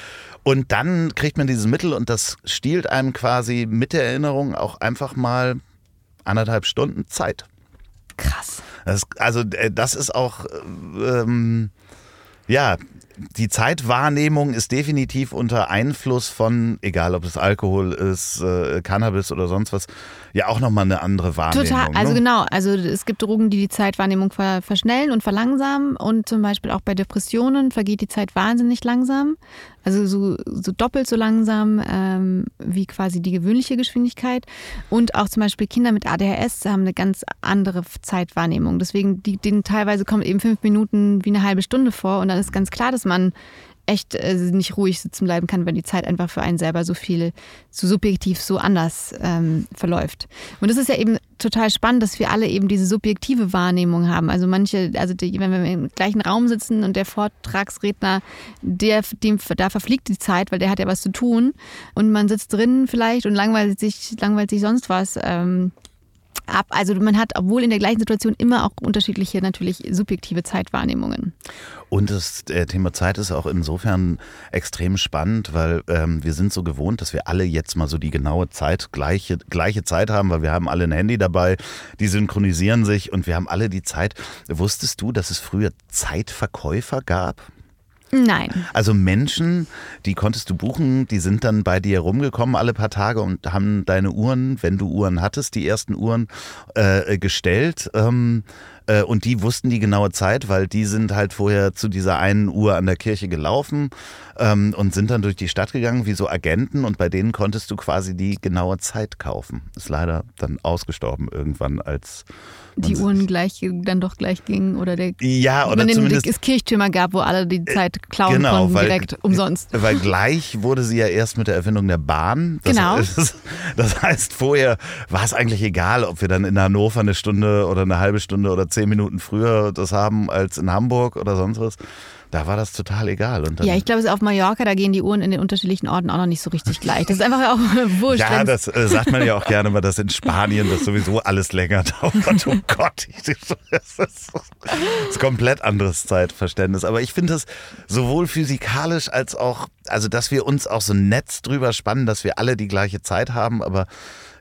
und dann kriegt man dieses Mittel und das stiehlt einem quasi mit der Erinnerung auch einfach mal anderthalb Stunden Zeit. Krass. Das, also äh, das ist auch, äh, ähm, ja, die Zeitwahrnehmung ist definitiv unter Einfluss von, egal ob es Alkohol ist, äh, Cannabis oder sonst was, ja auch nochmal eine andere Wahrnehmung. Total, also ne? genau. Also es gibt Drogen, die die Zeitwahrnehmung ver verschnellen und verlangsamen und zum Beispiel auch bei Depressionen vergeht die Zeit wahnsinnig langsam. Also so, so doppelt so langsam ähm, wie quasi die gewöhnliche Geschwindigkeit. Und auch zum Beispiel Kinder mit ADHS haben eine ganz andere Zeitwahrnehmung. Deswegen, die, denen teilweise kommt eben fünf Minuten wie eine halbe Stunde vor und dann ist ganz klar, dass man echt äh, nicht ruhig sitzen bleiben kann, wenn die Zeit einfach für einen selber so viel, so subjektiv, so anders ähm, verläuft. Und das ist ja eben total spannend, dass wir alle eben diese subjektive Wahrnehmung haben. Also manche, also die, wenn wir im gleichen Raum sitzen und der Vortragsredner, der, dem, da verfliegt die Zeit, weil der hat ja was zu tun und man sitzt drin vielleicht und langweilt sich, langweilt sich sonst was. Ähm, ab. Also man hat, obwohl in der gleichen Situation, immer auch unterschiedliche, natürlich subjektive Zeitwahrnehmungen. Und das äh, Thema Zeit ist auch insofern extrem spannend, weil ähm, wir sind so gewohnt, dass wir alle jetzt mal so die genaue Zeit, gleiche, gleiche Zeit haben, weil wir haben alle ein Handy dabei, die synchronisieren sich und wir haben alle die Zeit. Wusstest du, dass es früher Zeitverkäufer gab? Nein. Also Menschen, die konntest du buchen, die sind dann bei dir rumgekommen alle paar Tage und haben deine Uhren, wenn du Uhren hattest, die ersten Uhren äh, gestellt. Ähm, äh, und die wussten die genaue Zeit, weil die sind halt vorher zu dieser einen Uhr an der Kirche gelaufen ähm, und sind dann durch die Stadt gegangen wie so Agenten und bei denen konntest du quasi die genaue Zeit kaufen. Ist leider dann ausgestorben irgendwann als Die Uhren gleich dann doch gleich gingen oder der Ja, oder wenn zumindest es Kirchtürmer gab, wo alle die Zeit klauen genau, konnten weil- direkt umsonst. Weil gleich wurde sie ja erst mit der Erfindung der Bahn. Das Genau. Ist, das heißt, vorher war es eigentlich egal, ob wir dann in Hannover eine Stunde oder eine halbe Stunde oder zehn Minuten früher das haben als in Hamburg oder sonst was. Da war das total egal. ja, ich glaube, auf Mallorca, da gehen die Uhren in den unterschiedlichen Orten auch noch nicht so richtig gleich. Das ist einfach auch wurscht. Ja, das äh, sagt man ja auch gerne mal, dass in Spanien das sowieso alles länger dauert. Oh Gott, das ist, das ist komplett anderes Zeitverständnis. Aber ich finde es sowohl physikalisch als auch, also dass wir uns auch so Netz drüber spannen, dass wir alle die gleiche Zeit haben, aber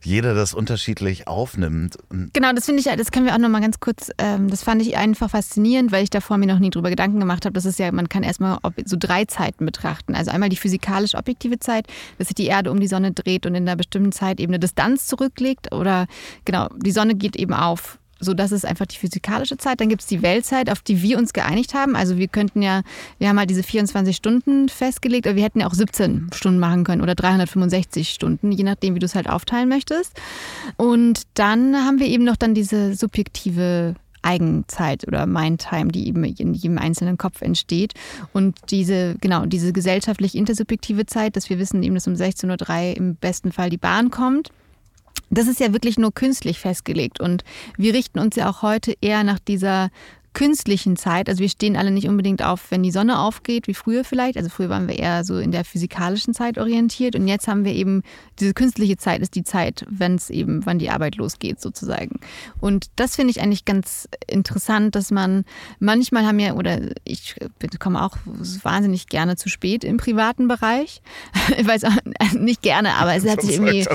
jeder das unterschiedlich aufnimmt. Genau, das finde ich, das können wir auch nochmal ganz kurz, ähm, das fand ich einfach faszinierend, weil ich davor mir noch nie drüber Gedanken gemacht habe. Das ist ja, man kann erstmal so drei Zeiten betrachten. Also einmal die physikalisch objektive Zeit, dass sich die Erde um die Sonne dreht und in einer bestimmten Zeit eben eine Distanz zurücklegt. Oder genau, die Sonne geht eben auf so, das ist einfach die physikalische Zeit. Dann gibt es die Weltzeit, auf die wir uns geeinigt haben. Also wir könnten ja, wir haben halt diese 24 Stunden festgelegt, aber wir hätten ja auch 17 Stunden machen können oder 365 Stunden, je nachdem, wie du es halt aufteilen möchtest. Und dann haben wir eben noch dann diese subjektive Eigenzeit oder Mindtime, die eben in jedem einzelnen Kopf entsteht. Und diese, genau, diese gesellschaftlich intersubjektive Zeit, dass wir wissen eben, dass um 16.03 Uhr im besten Fall die Bahn kommt das ist ja wirklich nur künstlich festgelegt. Und wir richten uns ja auch heute eher nach dieser künstlichen Zeit. Also wir stehen alle nicht unbedingt auf, wenn die Sonne aufgeht, wie früher vielleicht. Also früher waren wir eher so in der physikalischen Zeit orientiert und jetzt haben wir eben diese künstliche Zeit ist die Zeit, wenn es eben, wann die Arbeit losgeht sozusagen. Und das finde ich eigentlich ganz interessant, dass man manchmal haben ja, oder ich komme auch wahnsinnig gerne zu spät im privaten Bereich. ich weiß auch nicht gerne, aber es hat sich irgendwie,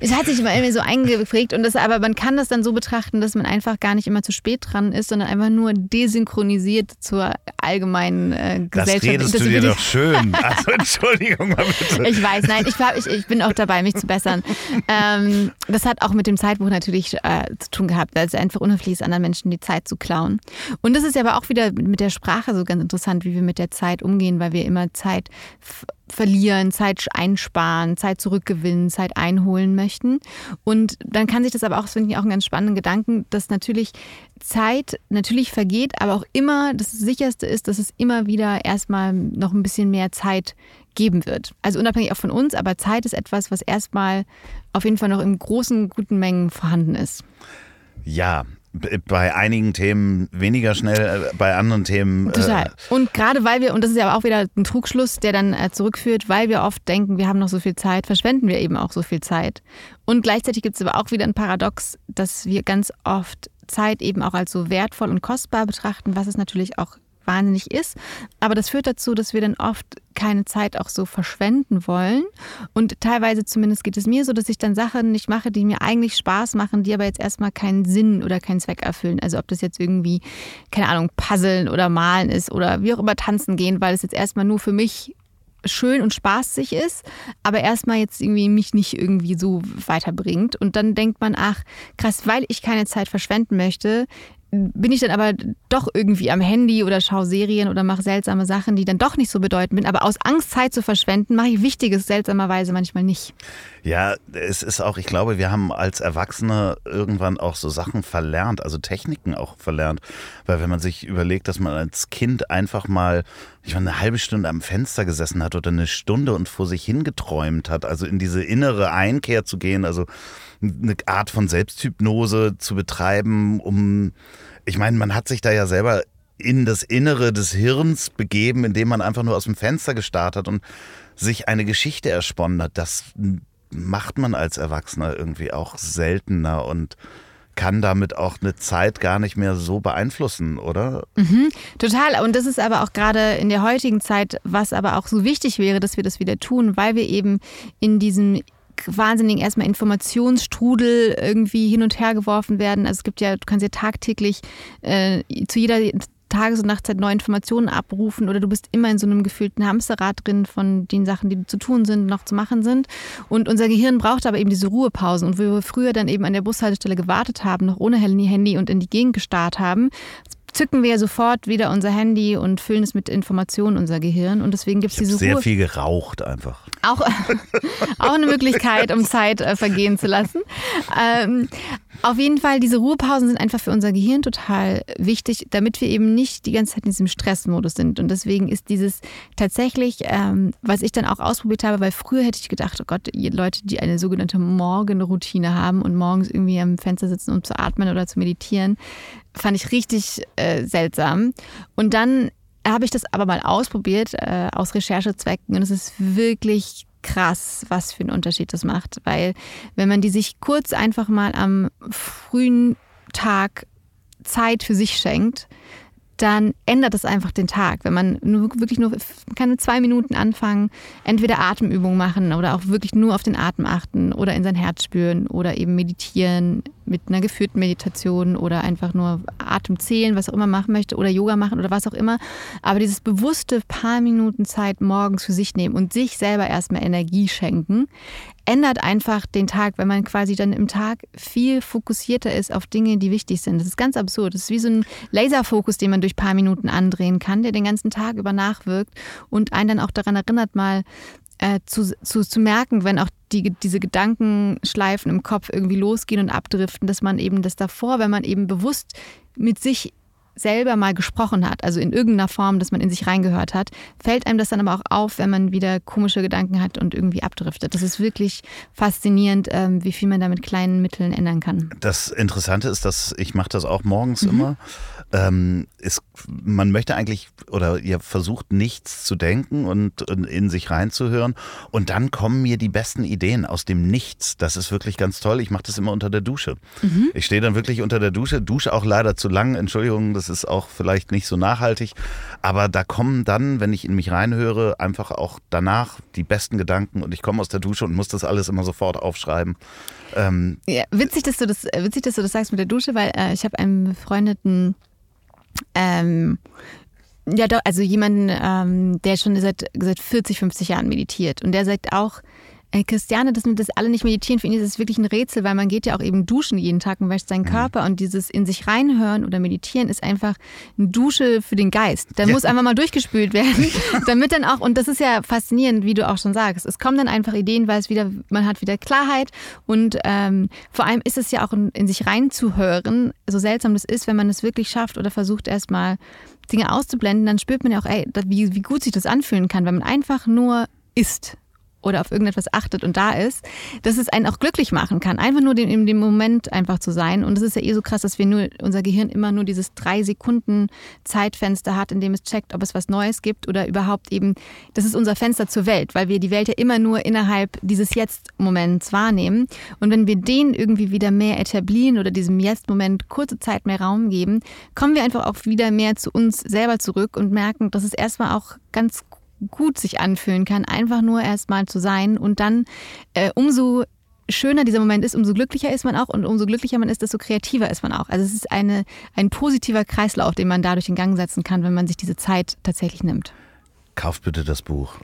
es hat sich immer irgendwie so eingeprägt und das, aber man kann das dann so betrachten, dass man einfach gar nicht immer zu spät dran ist, sondern einfach nur desynchronisiert zur allgemeinen äh, Gesellschaft. Das redest das du dir doch schön. Also Entschuldigung mal bitte. Ich weiß, nein, ich, ich, ich bin auch dabei, mich zu bessern. Ähm, das hat auch mit dem Zeitbuch natürlich äh, zu tun gehabt, weil es einfach unhöflich ist, anderen Menschen die Zeit zu klauen. Und das ist aber auch wieder mit der Sprache so ganz interessant, wie wir mit der Zeit umgehen, weil wir immer Zeit verlieren, Zeit einsparen, Zeit zurückgewinnen, Zeit einholen möchten. Und dann kann sich das aber auch, das finde ich auch einen ganz spannenden Gedanken, dass natürlich Zeit natürlich vergeht, aber auch immer das Sicherste ist, dass es immer wieder erstmal noch ein bisschen mehr Zeit geben wird. Also unabhängig auch von uns, aber Zeit ist etwas, was erstmal auf jeden Fall noch in großen, guten Mengen vorhanden ist. Ja, bei einigen Themen weniger schnell, äh, bei anderen Themen. Äh, Total. Und gerade weil wir, und das ist ja auch wieder ein Trugschluss, der dann äh, zurückführt, weil wir oft denken, wir haben noch so viel Zeit, verschwenden wir eben auch so viel Zeit. Und gleichzeitig gibt es aber auch wieder ein Paradox, dass wir ganz oft Zeit eben auch als so wertvoll und kostbar betrachten, was es natürlich auch wahnsinnig ist. Aber das führt dazu, dass wir dann oft keine Zeit auch so verschwenden wollen. Und teilweise zumindest geht es mir so, dass ich dann Sachen nicht mache, die mir eigentlich Spaß machen, die aber jetzt erstmal keinen Sinn oder keinen Zweck erfüllen. Also ob das jetzt irgendwie, keine Ahnung, Puzzeln oder Malen ist oder wie auch immer tanzen gehen, weil es jetzt erstmal nur für mich schön und spaßig ist, aber erstmal jetzt irgendwie mich nicht irgendwie so weiterbringt. Und dann denkt man, ach, krass, weil ich keine Zeit verschwenden möchte, bin ich dann aber doch irgendwie am Handy oder schaue Serien oder mache seltsame Sachen, die dann doch nicht so bedeutend sind. Aber aus Angst, Zeit zu verschwenden, mache ich Wichtiges seltsamerweise manchmal nicht. Ja, es ist auch, ich glaube, wir haben als Erwachsene irgendwann auch so Sachen verlernt, also Techniken auch verlernt. Weil wenn man sich überlegt, dass man als Kind einfach mal, ich meine, eine halbe Stunde am Fenster gesessen hat oder eine Stunde und vor sich hingeträumt hat, also in diese innere Einkehr zu gehen, also eine Art von Selbsthypnose zu betreiben, um, ich meine, man hat sich da ja selber in das Innere des Hirns begeben, indem man einfach nur aus dem Fenster gestarrt hat und sich eine Geschichte ersponnen hat. Das macht man als Erwachsener irgendwie auch seltener und kann damit auch eine Zeit gar nicht mehr so beeinflussen, oder? Mhm, total. Und das ist aber auch gerade in der heutigen Zeit, was aber auch so wichtig wäre, dass wir das wieder tun, weil wir eben in diesem wahnsinnigen erstmal Informationsstrudel irgendwie hin und her geworfen werden. Also es gibt ja, du kannst ja tagtäglich äh, zu jeder Tages- und Nachtzeit neue Informationen abrufen oder du bist immer in so einem gefühlten Hamsterrad drin von den Sachen, die zu tun sind, noch zu machen sind. Und unser Gehirn braucht aber eben diese Ruhepausen. Und wo wir früher dann eben an der Bushaltestelle gewartet haben, noch ohne Handy und in die Gegend gestarrt haben, zücken wir sofort wieder unser Handy und füllen es mit Informationen unser Gehirn. Und deswegen gibt es diese sehr Ruhe. viel geraucht einfach. Auch, auch eine Möglichkeit, um Zeit äh, vergehen zu lassen. Ähm, auf jeden Fall, diese Ruhepausen sind einfach für unser Gehirn total wichtig, damit wir eben nicht die ganze Zeit in diesem Stressmodus sind. Und deswegen ist dieses tatsächlich, ähm, was ich dann auch ausprobiert habe, weil früher hätte ich gedacht, oh Gott, Leute, die eine sogenannte Morgenroutine haben und morgens irgendwie am Fenster sitzen, um zu atmen oder zu meditieren, fand ich richtig äh, seltsam. Und dann habe ich das aber mal ausprobiert äh, aus Recherchezwecken und es ist wirklich krass, was für einen Unterschied das macht. Weil wenn man die sich kurz einfach mal am frühen Tag Zeit für sich schenkt, dann ändert es einfach den Tag. Wenn man nur, wirklich nur, mit zwei Minuten anfangen, entweder Atemübungen machen oder auch wirklich nur auf den Atem achten oder in sein Herz spüren oder eben meditieren mit einer geführten Meditation oder einfach nur Atem zählen, was auch immer machen möchte oder Yoga machen oder was auch immer. Aber dieses bewusste paar Minuten Zeit morgens für sich nehmen und sich selber erstmal Energie schenken, ändert einfach den Tag, wenn man quasi dann im Tag viel fokussierter ist auf Dinge, die wichtig sind. Das ist ganz absurd. Das ist wie so ein Laserfokus, den man durch paar Minuten andrehen kann, der den ganzen Tag über nachwirkt und einen dann auch daran erinnert, mal äh, zu, zu, zu merken, wenn auch die, diese Gedankenschleifen im Kopf irgendwie losgehen und abdriften, dass man eben das davor, wenn man eben bewusst mit sich selber mal gesprochen hat, also in irgendeiner Form, dass man in sich reingehört hat, fällt einem das dann aber auch auf, wenn man wieder komische Gedanken hat und irgendwie abdriftet. Das ist wirklich faszinierend, ähm, wie viel man da mit kleinen Mitteln ändern kann. Das Interessante ist, dass ich mache das auch morgens mhm. immer. Ähm, ist, man möchte eigentlich oder ihr versucht nichts zu denken und, und in sich reinzuhören und dann kommen mir die besten Ideen aus dem Nichts. Das ist wirklich ganz toll. Ich mache das immer unter der Dusche. Mhm. Ich stehe dann wirklich unter der Dusche, dusche auch leider zu lang. Entschuldigung, das ist auch vielleicht nicht so nachhaltig. Aber da kommen dann, wenn ich in mich reinhöre, einfach auch danach die besten Gedanken und ich komme aus der Dusche und muss das alles immer sofort aufschreiben. Ähm, ja, witzig, dass du das, witzig, dass du das sagst mit der Dusche, weil äh, ich habe einen befreundeten ähm, ja, doch, also jemanden, ähm, der schon seit, seit 40, 50 Jahren meditiert und der sagt auch, Ey, Christiane, dass wir das alle nicht meditieren, für ihn ist es wirklich ein Rätsel, weil man geht ja auch eben duschen jeden Tag und wäscht seinen mhm. Körper und dieses in sich reinhören oder meditieren ist einfach eine Dusche für den Geist. Da ja. muss einfach mal durchgespült werden, damit dann auch, und das ist ja faszinierend, wie du auch schon sagst, es kommen dann einfach Ideen, weil es wieder, man hat wieder Klarheit und ähm, vor allem ist es ja auch in, in sich reinzuhören, so seltsam das ist, wenn man es wirklich schafft oder versucht erstmal Dinge auszublenden, dann spürt man ja auch, ey, wie, wie gut sich das anfühlen kann, wenn man einfach nur ist oder auf irgendetwas achtet und da ist, dass es einen auch glücklich machen kann. Einfach nur in dem Moment einfach zu sein. Und es ist ja eh so krass, dass wir nur, unser Gehirn immer nur dieses drei Sekunden Zeitfenster hat, in dem es checkt, ob es was Neues gibt oder überhaupt eben, das ist unser Fenster zur Welt, weil wir die Welt ja immer nur innerhalb dieses Jetzt-Moments wahrnehmen. Und wenn wir den irgendwie wieder mehr etablieren oder diesem Jetzt-Moment kurze Zeit mehr Raum geben, kommen wir einfach auch wieder mehr zu uns selber zurück und merken, dass es erstmal auch ganz gut sich anfühlen kann, einfach nur erstmal zu sein und dann äh, umso schöner dieser Moment ist, umso glücklicher ist man auch und umso glücklicher man ist, desto kreativer ist man auch. Also es ist eine, ein positiver Kreislauf, den man dadurch in Gang setzen kann, wenn man sich diese Zeit tatsächlich nimmt. Kauft bitte das Buch.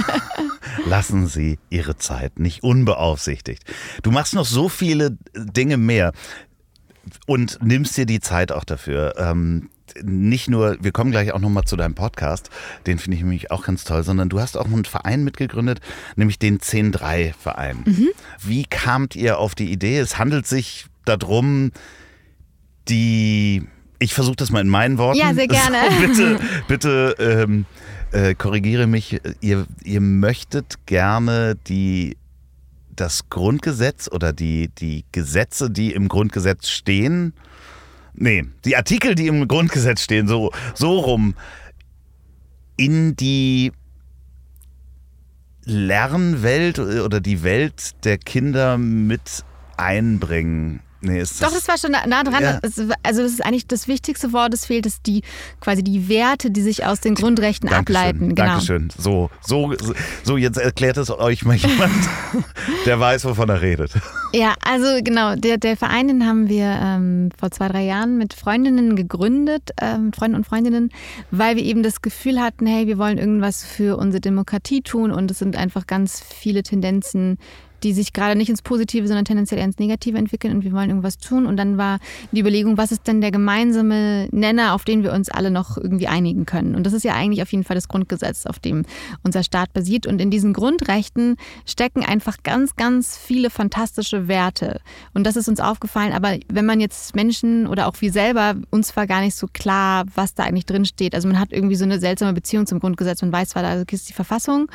Lassen Sie Ihre Zeit nicht unbeaufsichtigt. Du machst noch so viele Dinge mehr und nimmst dir die Zeit auch dafür. Ähm, nicht nur, wir kommen gleich auch nochmal zu deinem Podcast, den finde ich nämlich auch ganz toll, sondern du hast auch einen Verein mitgegründet, nämlich den 10-3-Verein. Mhm. Wie kamt ihr auf die Idee? Es handelt sich darum, die, ich versuche das mal in meinen Worten. Ja, sehr gerne. bitte, bitte ähm, äh, korrigiere mich. Ihr, ihr möchtet gerne die das Grundgesetz oder die, die Gesetze, die im Grundgesetz stehen, Nee, die Artikel, die im Grundgesetz stehen, so, so rum, in die Lernwelt oder die Welt der Kinder mit einbringen. Nee, ist Doch, das war schon nah dran. Ja. Also das ist eigentlich das wichtigste Wort, das fehlt, ist die quasi die Werte, die sich aus den Grundrechten Dankeschön, ableiten. Genau. Dankeschön. So, so, so, jetzt erklärt es euch mal jemand, der weiß, wovon er redet. Ja, also genau, der, der Verein, den haben wir ähm, vor zwei, drei Jahren mit Freundinnen gegründet, ähm, Freunden und Freundinnen, weil wir eben das Gefühl hatten, hey, wir wollen irgendwas für unsere Demokratie tun und es sind einfach ganz viele Tendenzen, die sich gerade nicht ins Positive, sondern tendenziell eher ins Negative entwickeln und wir wollen irgendwas tun. Und dann war die Überlegung, was ist denn der gemeinsame Nenner, auf den wir uns alle noch irgendwie einigen können? Und das ist ja eigentlich auf jeden Fall das Grundgesetz, auf dem unser Staat basiert. Und in diesen Grundrechten stecken einfach ganz, ganz viele fantastische Werte. Und das ist uns aufgefallen. Aber wenn man jetzt Menschen oder auch wir selber, uns war gar nicht so klar, was da eigentlich drin steht. Also man hat irgendwie so eine seltsame Beziehung zum Grundgesetz. Man weiß zwar, da ist die Verfassung,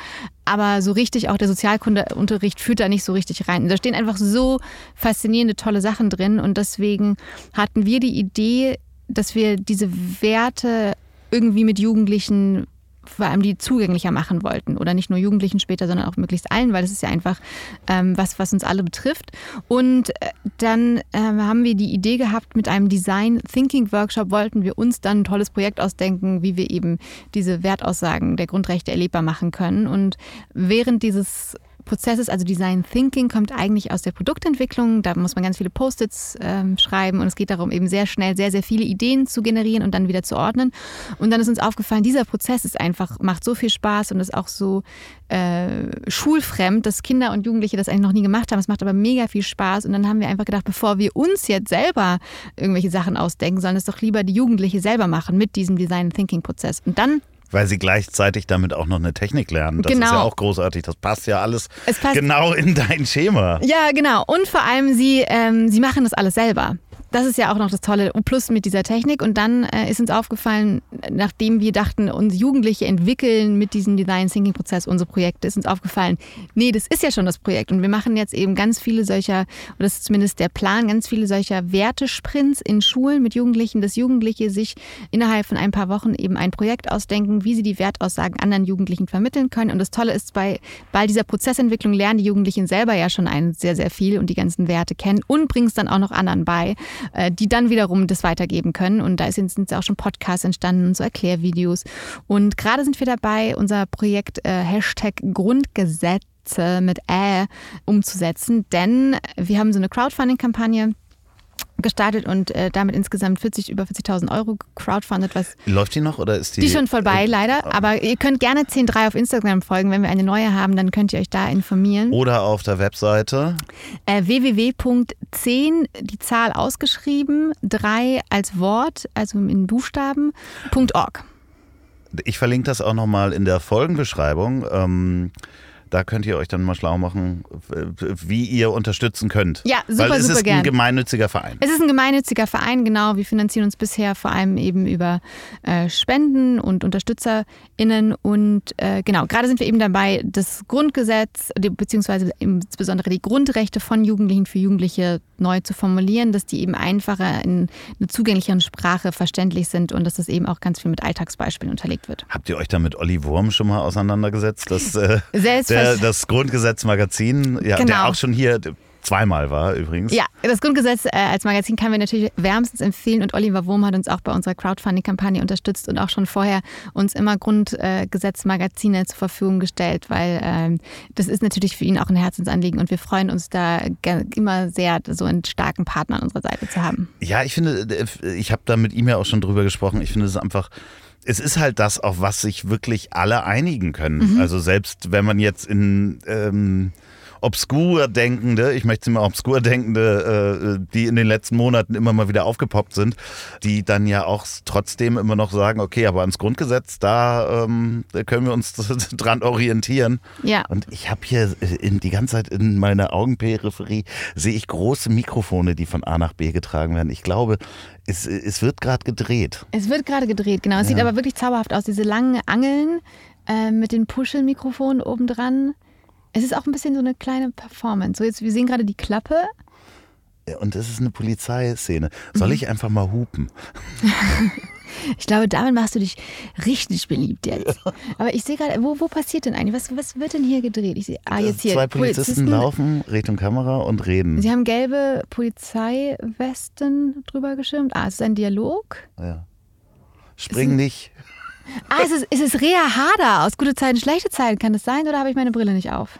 aber so richtig auch der Sozialkundeunterricht führt da nicht so richtig rein. Da stehen einfach so faszinierende, tolle Sachen drin und deswegen hatten wir die Idee, dass wir diese Werte irgendwie mit Jugendlichen vor allem die zugänglicher machen wollten. Oder nicht nur Jugendlichen später, sondern auch möglichst allen, weil das ist ja einfach ähm, was, was uns alle betrifft. Und äh, dann äh, haben wir die Idee gehabt, mit einem Design Thinking Workshop wollten wir uns dann ein tolles Projekt ausdenken, wie wir eben diese Wertaussagen der Grundrechte erlebbar machen können. Und während dieses Prozesses, also Design Thinking, kommt eigentlich aus der Produktentwicklung. Da muss man ganz viele Post-its ähm, schreiben und es geht darum, eben sehr schnell sehr, sehr viele Ideen zu generieren und dann wieder zu ordnen. Und dann ist uns aufgefallen, dieser Prozess ist einfach, macht so viel Spaß und ist auch so äh, schulfremd, dass Kinder und Jugendliche das eigentlich noch nie gemacht haben. Es macht aber mega viel Spaß. Und dann haben wir einfach gedacht, bevor wir uns jetzt selber irgendwelche Sachen ausdenken, sollen es doch lieber die Jugendliche selber machen mit diesem Design Thinking Prozess. Und dann weil sie gleichzeitig damit auch noch eine Technik lernen. Das genau. ist ja auch großartig. Das passt ja alles passt genau in dein Schema. Ja, genau. Und vor allem, sie, ähm, sie machen das alles selber. Das ist ja auch noch das Tolle, plus mit dieser Technik. Und dann äh, ist uns aufgefallen, nachdem wir dachten, uns Jugendliche entwickeln mit diesem Design Thinking Prozess unsere Projekte, ist uns aufgefallen, nee, das ist ja schon das Projekt. Und wir machen jetzt eben ganz viele solcher, oder das ist zumindest der Plan, ganz viele solcher Wertesprints in Schulen mit Jugendlichen, dass Jugendliche sich innerhalb von ein paar Wochen eben ein Projekt ausdenken, wie sie die Wertaussagen anderen Jugendlichen vermitteln können. Und das Tolle ist, bei, bei dieser Prozessentwicklung lernen die Jugendlichen selber ja schon ein sehr, sehr viel und die ganzen Werte kennen und bringen es dann auch noch anderen bei. Äh, die dann wiederum das weitergeben können. Und da sind jetzt auch schon Podcasts entstanden und so Erklärvideos. Und gerade sind wir dabei, unser Projekt äh, Hashtag Grundgesetze mit Ä umzusetzen, denn wir haben so eine Crowdfunding-Kampagne gestartet und äh, damit insgesamt 40 über 40.000 Euro crowdfunded. Was Läuft die noch oder ist die? Die schon vorbei äh, leider, aber ihr könnt gerne 10.3 auf Instagram folgen. Wenn wir eine neue haben, dann könnt ihr euch da informieren. Oder auf der Webseite äh, www.10 die Zahl ausgeschrieben, 3 als Wort, also in Buchstaben.org. Ich verlinke das auch nochmal in der Folgenbeschreibung. Ähm da könnt ihr euch dann mal schlau machen, wie ihr unterstützen könnt. Ja, super, Weil es super ist gern. ein gemeinnütziger Verein. Es ist ein gemeinnütziger Verein, genau. Wir finanzieren uns bisher vor allem eben über äh, Spenden und UnterstützerInnen. Und äh, genau, gerade sind wir eben dabei, das Grundgesetz, beziehungsweise insbesondere die Grundrechte von Jugendlichen für Jugendliche neu zu formulieren, dass die eben einfacher in einer zugänglicheren Sprache verständlich sind und dass das eben auch ganz viel mit Alltagsbeispielen unterlegt wird. Habt ihr euch da mit Olli Wurm schon mal auseinandergesetzt? Das, äh, das Grundgesetz-Magazin, ja, genau. der auch schon hier zweimal war übrigens. Ja, das Grundgesetz äh, als Magazin kann wir natürlich wärmstens empfehlen und Oliver Wurm hat uns auch bei unserer Crowdfunding-Kampagne unterstützt und auch schon vorher uns immer Grundgesetz-Magazine zur Verfügung gestellt, weil ähm, das ist natürlich für ihn auch ein Herzensanliegen und wir freuen uns da immer sehr, so einen starken Partner an unserer Seite zu haben. Ja, ich finde, äh, ich habe da mit ihm ja auch schon drüber gesprochen, ich finde es einfach es ist halt das, auf was sich wirklich alle einigen können. Mhm. Also selbst wenn man jetzt in ähm, obskur denkende, ich möchte immer obskur denkende, äh, die in den letzten Monaten immer mal wieder aufgepoppt sind, die dann ja auch trotzdem immer noch sagen, okay, aber ans Grundgesetz, da, ähm, da können wir uns dran orientieren. Ja. Und ich habe hier in, die ganze Zeit in meiner Augenperipherie sehe ich große Mikrofone, die von A nach B getragen werden. Ich glaube, es, es wird gerade gedreht. Es wird gerade gedreht, genau. Es ja. sieht aber wirklich zauberhaft aus. Diese langen Angeln äh, mit den Puschelmikrofonen obendran. Es ist auch ein bisschen so eine kleine Performance. So jetzt, wir sehen gerade die Klappe. Und es ist eine Polizeiszene. Soll mhm. ich einfach mal hupen? ich glaube, damit machst du dich richtig beliebt jetzt. Aber ich sehe gerade, wo, wo passiert denn eigentlich? Was, was wird denn hier gedreht? Ich sehe, ah, jetzt hier. Zwei Polizisten, Polizisten laufen Richtung Kamera und reden. Sie haben gelbe Polizeiwesten drüber geschirmt. Ah, es ist ein Dialog. Ja. Spring ist nicht. Ah, es ist, es ist Rea Harder aus Gute Zeiten, Schlechte Zeiten. Kann das sein oder habe ich meine Brille nicht auf?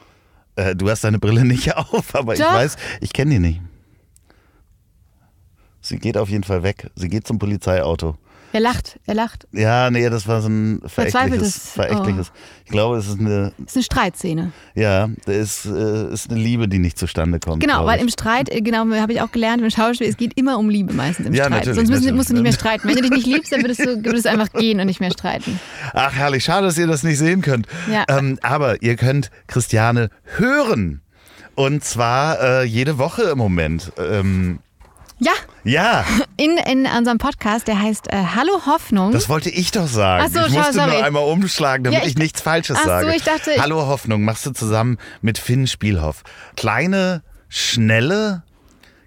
Äh, du hast deine Brille nicht auf, aber Doch. ich weiß, ich kenne die nicht. Sie geht auf jeden Fall weg. Sie geht zum Polizeiauto. Er lacht, er lacht. Ja, nee, das war so ein verächtliches. verächtliches. Oh. Ich glaube, es ist eine. Es ist eine Streitszene. Ja, es ist, äh, ist eine Liebe, die nicht zustande kommt. Genau, weil im Streit, äh, genau, habe ich auch gelernt im Schauspiel, es geht immer um Liebe meistens im ja, Streit. Sonst müssen, musst du nicht mehr streiten. Wenn du dich nicht liebst, dann würdest du, würdest du einfach gehen und nicht mehr streiten. Ach, herrlich. Schade, dass ihr das nicht sehen könnt. Ja. Ähm, aber ihr könnt Christiane hören. Und zwar äh, jede Woche im Moment. Ähm, ja. Ja. In, in unserem Podcast, der heißt äh, Hallo Hoffnung. Das wollte ich doch sagen. Ach so, ich musste sorry. nur einmal umschlagen, damit ja, ich, ich, nichts Falsches ach sage. So, ich dachte, Hallo Hoffnung machst du zusammen mit Finn Spielhoff. Kleine, schnelle,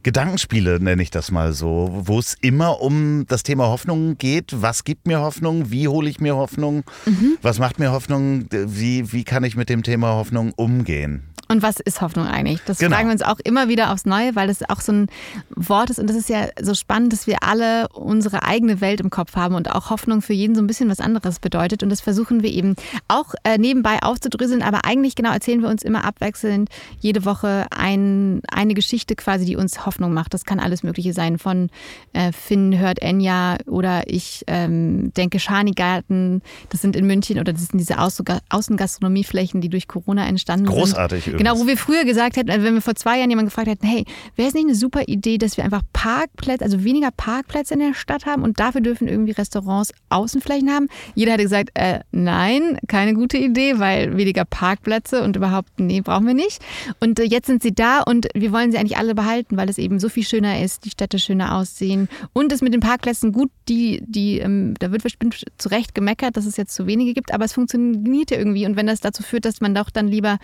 Gedankenspiele, nenne ich das mal so, wo es immer um das Thema Hoffnung geht. Was gibt mir Hoffnung? Wie hole ich mir Hoffnung? Mhm. Was macht mir Hoffnung? Wie, wie kann ich mit dem Thema Hoffnung umgehen? Und was ist Hoffnung eigentlich? Das genau. fragen wir uns auch immer wieder aufs Neue, weil das auch so ein Wort ist. Und das ist ja so spannend, dass wir alle unsere eigene Welt im Kopf haben und auch Hoffnung für jeden so ein bisschen was anderes bedeutet. Und das versuchen wir eben auch äh, nebenbei aufzudröseln. Aber eigentlich genau erzählen wir uns immer abwechselnd jede Woche ein, eine Geschichte quasi, die uns Hoffnung macht. Das kann alles Mögliche sein. Von äh, Finn hört Enya oder ich ähm, denke Schanigarten. Das sind in München oder das sind diese Außengastronomieflächen, die durch Corona entstanden Großartig sind. Großartig. Genau, wo wir früher gesagt hätten, also wenn wir vor zwei Jahren jemanden gefragt hätten, hey, wäre es nicht eine super Idee, dass wir einfach Parkplätze, also weniger Parkplätze in der Stadt haben und dafür dürfen irgendwie Restaurants Außenflächen haben? Jeder hätte gesagt, äh, nein, keine gute Idee, weil weniger Parkplätze und überhaupt, nee, brauchen wir nicht. Und äh, jetzt sind sie da und wir wollen sie eigentlich alle behalten, weil es eben so viel schöner ist, die Städte schöner aussehen und es mit den Parkplätzen gut, die, die, ähm, da wird bestimmt zu Recht gemeckert, dass es jetzt zu wenige gibt, aber es funktioniert ja irgendwie und wenn das dazu führt, dass man doch dann lieber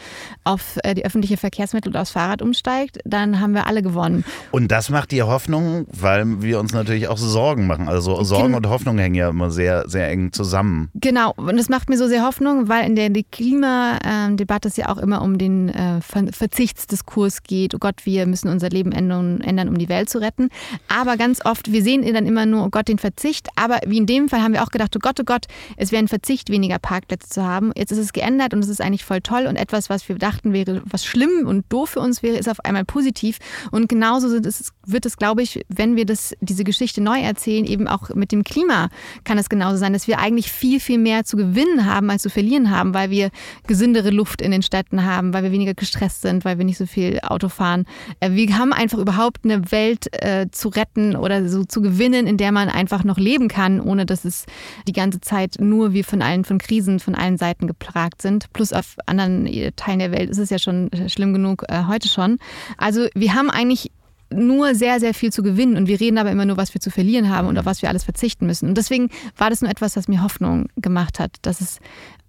auf die öffentliche Verkehrsmittel oder aufs Fahrrad umsteigt, dann haben wir alle gewonnen. Und das macht dir Hoffnung, weil wir uns natürlich auch Sorgen machen. Also Sorgen Gen und Hoffnung hängen ja immer sehr, sehr eng zusammen. Genau, und das macht mir so sehr Hoffnung, weil in der Klimadebatte es ja auch immer um den äh, Verzichtsdiskurs geht. Oh Gott, wir müssen unser Leben ändern, ändern, um die Welt zu retten. Aber ganz oft, wir sehen dann immer nur, oh Gott, den Verzicht. Aber wie in dem Fall haben wir auch gedacht, oh Gott, oh Gott, es wäre ein Verzicht, weniger Parkplätze zu haben. Jetzt ist es geändert und es ist eigentlich voll toll und etwas, was wir dachten wäre was schlimm und doof für uns wäre, ist auf einmal positiv. Und genauso es, wird es, glaube ich, wenn wir das, diese Geschichte neu erzählen, eben auch mit dem Klima kann es genauso sein, dass wir eigentlich viel, viel mehr zu gewinnen haben, als zu verlieren haben, weil wir gesündere Luft in den Städten haben, weil wir weniger gestresst sind, weil wir nicht so viel Auto fahren. Äh, wir haben einfach überhaupt eine Welt äh, zu retten oder so zu gewinnen, in der man einfach noch leben kann, ohne dass es die ganze Zeit nur wir von allen, von Krisen von allen Seiten geplagt sind. Plus auf anderen äh, Teilen der Welt ist es ja schon schlimm genug äh, heute schon. Also wir haben eigentlich nur sehr, sehr viel zu gewinnen und wir reden aber immer nur, was wir zu verlieren haben und auf was wir alles verzichten müssen. Und deswegen war das nur etwas, was mir Hoffnung gemacht hat, dass es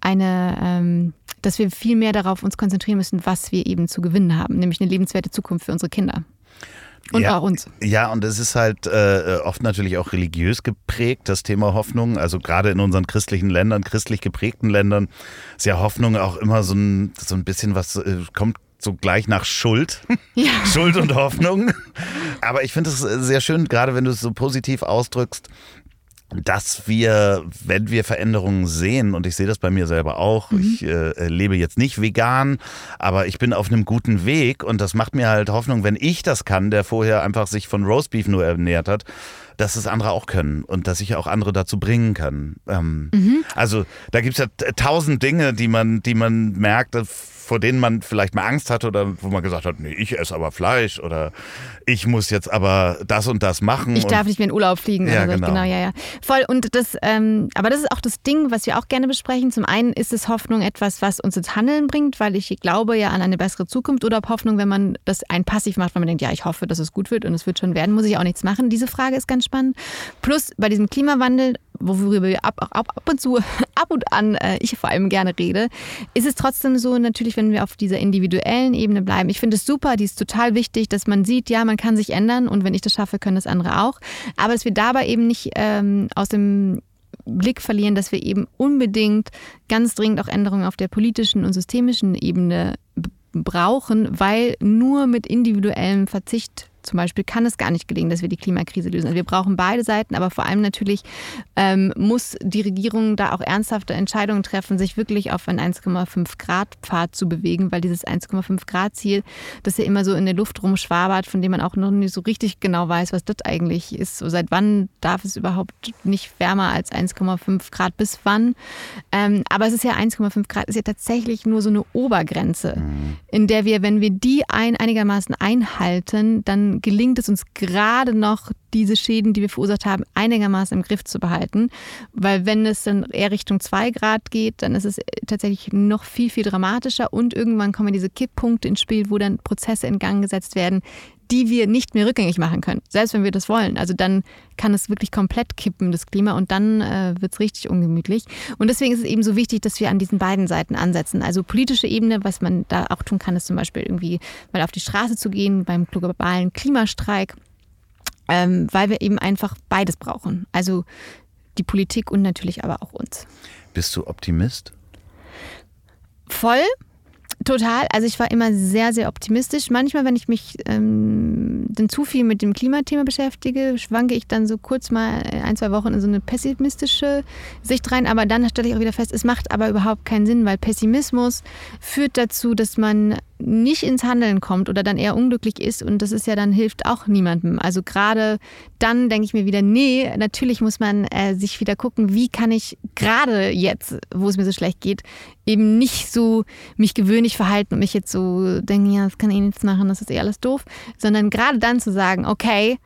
eine, ähm, dass wir viel mehr darauf uns konzentrieren müssen, was wir eben zu gewinnen haben, nämlich eine lebenswerte Zukunft für unsere Kinder. Und ja, auch uns. Ja, und es ist halt äh, oft natürlich auch religiös geprägt, das Thema Hoffnung. Also gerade in unseren christlichen Ländern, christlich geprägten Ländern, ist ja Hoffnung auch immer so ein, so ein bisschen was, äh, kommt so gleich nach Schuld. Ja. Schuld und Hoffnung. Aber ich finde es sehr schön, gerade wenn du es so positiv ausdrückst, dass wir, wenn wir Veränderungen sehen, und ich sehe das bei mir selber auch, mhm. ich äh, lebe jetzt nicht vegan, aber ich bin auf einem guten Weg und das macht mir halt Hoffnung, wenn ich das kann, der vorher einfach sich von Roastbeef nur ernährt hat, dass es andere auch können und dass ich auch andere dazu bringen kann. Ähm, mhm. Also da gibt es ja tausend Dinge, die man, die man merkt, vor denen man vielleicht mal Angst hatte oder wo man gesagt hat, nee, ich esse aber Fleisch oder ich muss jetzt aber das und das machen. Ich darf nicht mehr in Urlaub fliegen. Ja, genau. genau. ja, ja. Voll. Und das, ähm, aber das ist auch das Ding, was wir auch gerne besprechen. Zum einen ist es Hoffnung etwas, was uns ins Handeln bringt, weil ich glaube ja an eine bessere Zukunft oder ob Hoffnung, wenn man das ein passiv macht, weil man denkt, ja, ich hoffe, dass es gut wird und es wird schon werden, muss ich auch nichts machen. Diese Frage ist ganz spannend. Plus bei diesem Klimawandel worüber wir ab, ab, ab und zu, ab und an, äh, ich vor allem gerne rede, ist es trotzdem so, natürlich, wenn wir auf dieser individuellen Ebene bleiben. Ich finde es super, die ist total wichtig, dass man sieht, ja, man kann sich ändern und wenn ich das schaffe, können das andere auch. Aber dass wir dabei eben nicht ähm, aus dem Blick verlieren, dass wir eben unbedingt ganz dringend auch Änderungen auf der politischen und systemischen Ebene brauchen, weil nur mit individuellem Verzicht zum Beispiel kann es gar nicht gelingen, dass wir die Klimakrise lösen. Also wir brauchen beide Seiten, aber vor allem natürlich ähm, muss die Regierung da auch ernsthafte Entscheidungen treffen, sich wirklich auf einen 1,5 Grad Pfad zu bewegen, weil dieses 1,5 Grad Ziel, das ja immer so in der Luft rumschwabert, von dem man auch noch nicht so richtig genau weiß, was das eigentlich ist. So seit wann darf es überhaupt nicht wärmer als 1,5 Grad bis wann? Ähm, aber es ist ja 1,5 Grad, ist ja tatsächlich nur so eine Obergrenze, mhm. in der wir, wenn wir die ein, einigermaßen einhalten, dann gelingt es uns gerade noch, diese Schäden, die wir verursacht haben, einigermaßen im Griff zu behalten. Weil wenn es dann eher Richtung 2 Grad geht, dann ist es tatsächlich noch viel, viel dramatischer und irgendwann kommen diese Kipppunkte ins Spiel, wo dann Prozesse in Gang gesetzt werden, die wir nicht mehr rückgängig machen können, selbst wenn wir das wollen. Also dann kann es wirklich komplett kippen, das Klima, und dann äh, wird es richtig ungemütlich. Und deswegen ist es eben so wichtig, dass wir an diesen beiden Seiten ansetzen. Also politische Ebene, was man da auch tun kann, ist zum Beispiel irgendwie mal auf die Straße zu gehen beim globalen Klimastreik, ähm, weil wir eben einfach beides brauchen. Also die Politik und natürlich aber auch uns. Bist du Optimist? Voll. Total. Also ich war immer sehr, sehr optimistisch. Manchmal, wenn ich mich ähm, dann zu viel mit dem Klimathema beschäftige, schwanke ich dann so kurz mal ein, zwei Wochen in so eine pessimistische Sicht rein. Aber dann stelle ich auch wieder fest, es macht aber überhaupt keinen Sinn, weil Pessimismus führt dazu, dass man nicht ins Handeln kommt oder dann eher unglücklich ist und das ist ja dann hilft auch niemandem. Also gerade dann denke ich mir wieder, nee, natürlich muss man äh, sich wieder gucken, wie kann ich gerade jetzt, wo es mir so schlecht geht, eben nicht so mich gewöhnlich verhalten und mich jetzt so denken, ja, das kann ich nichts machen, das ist eh alles doof, sondern gerade dann zu sagen, okay,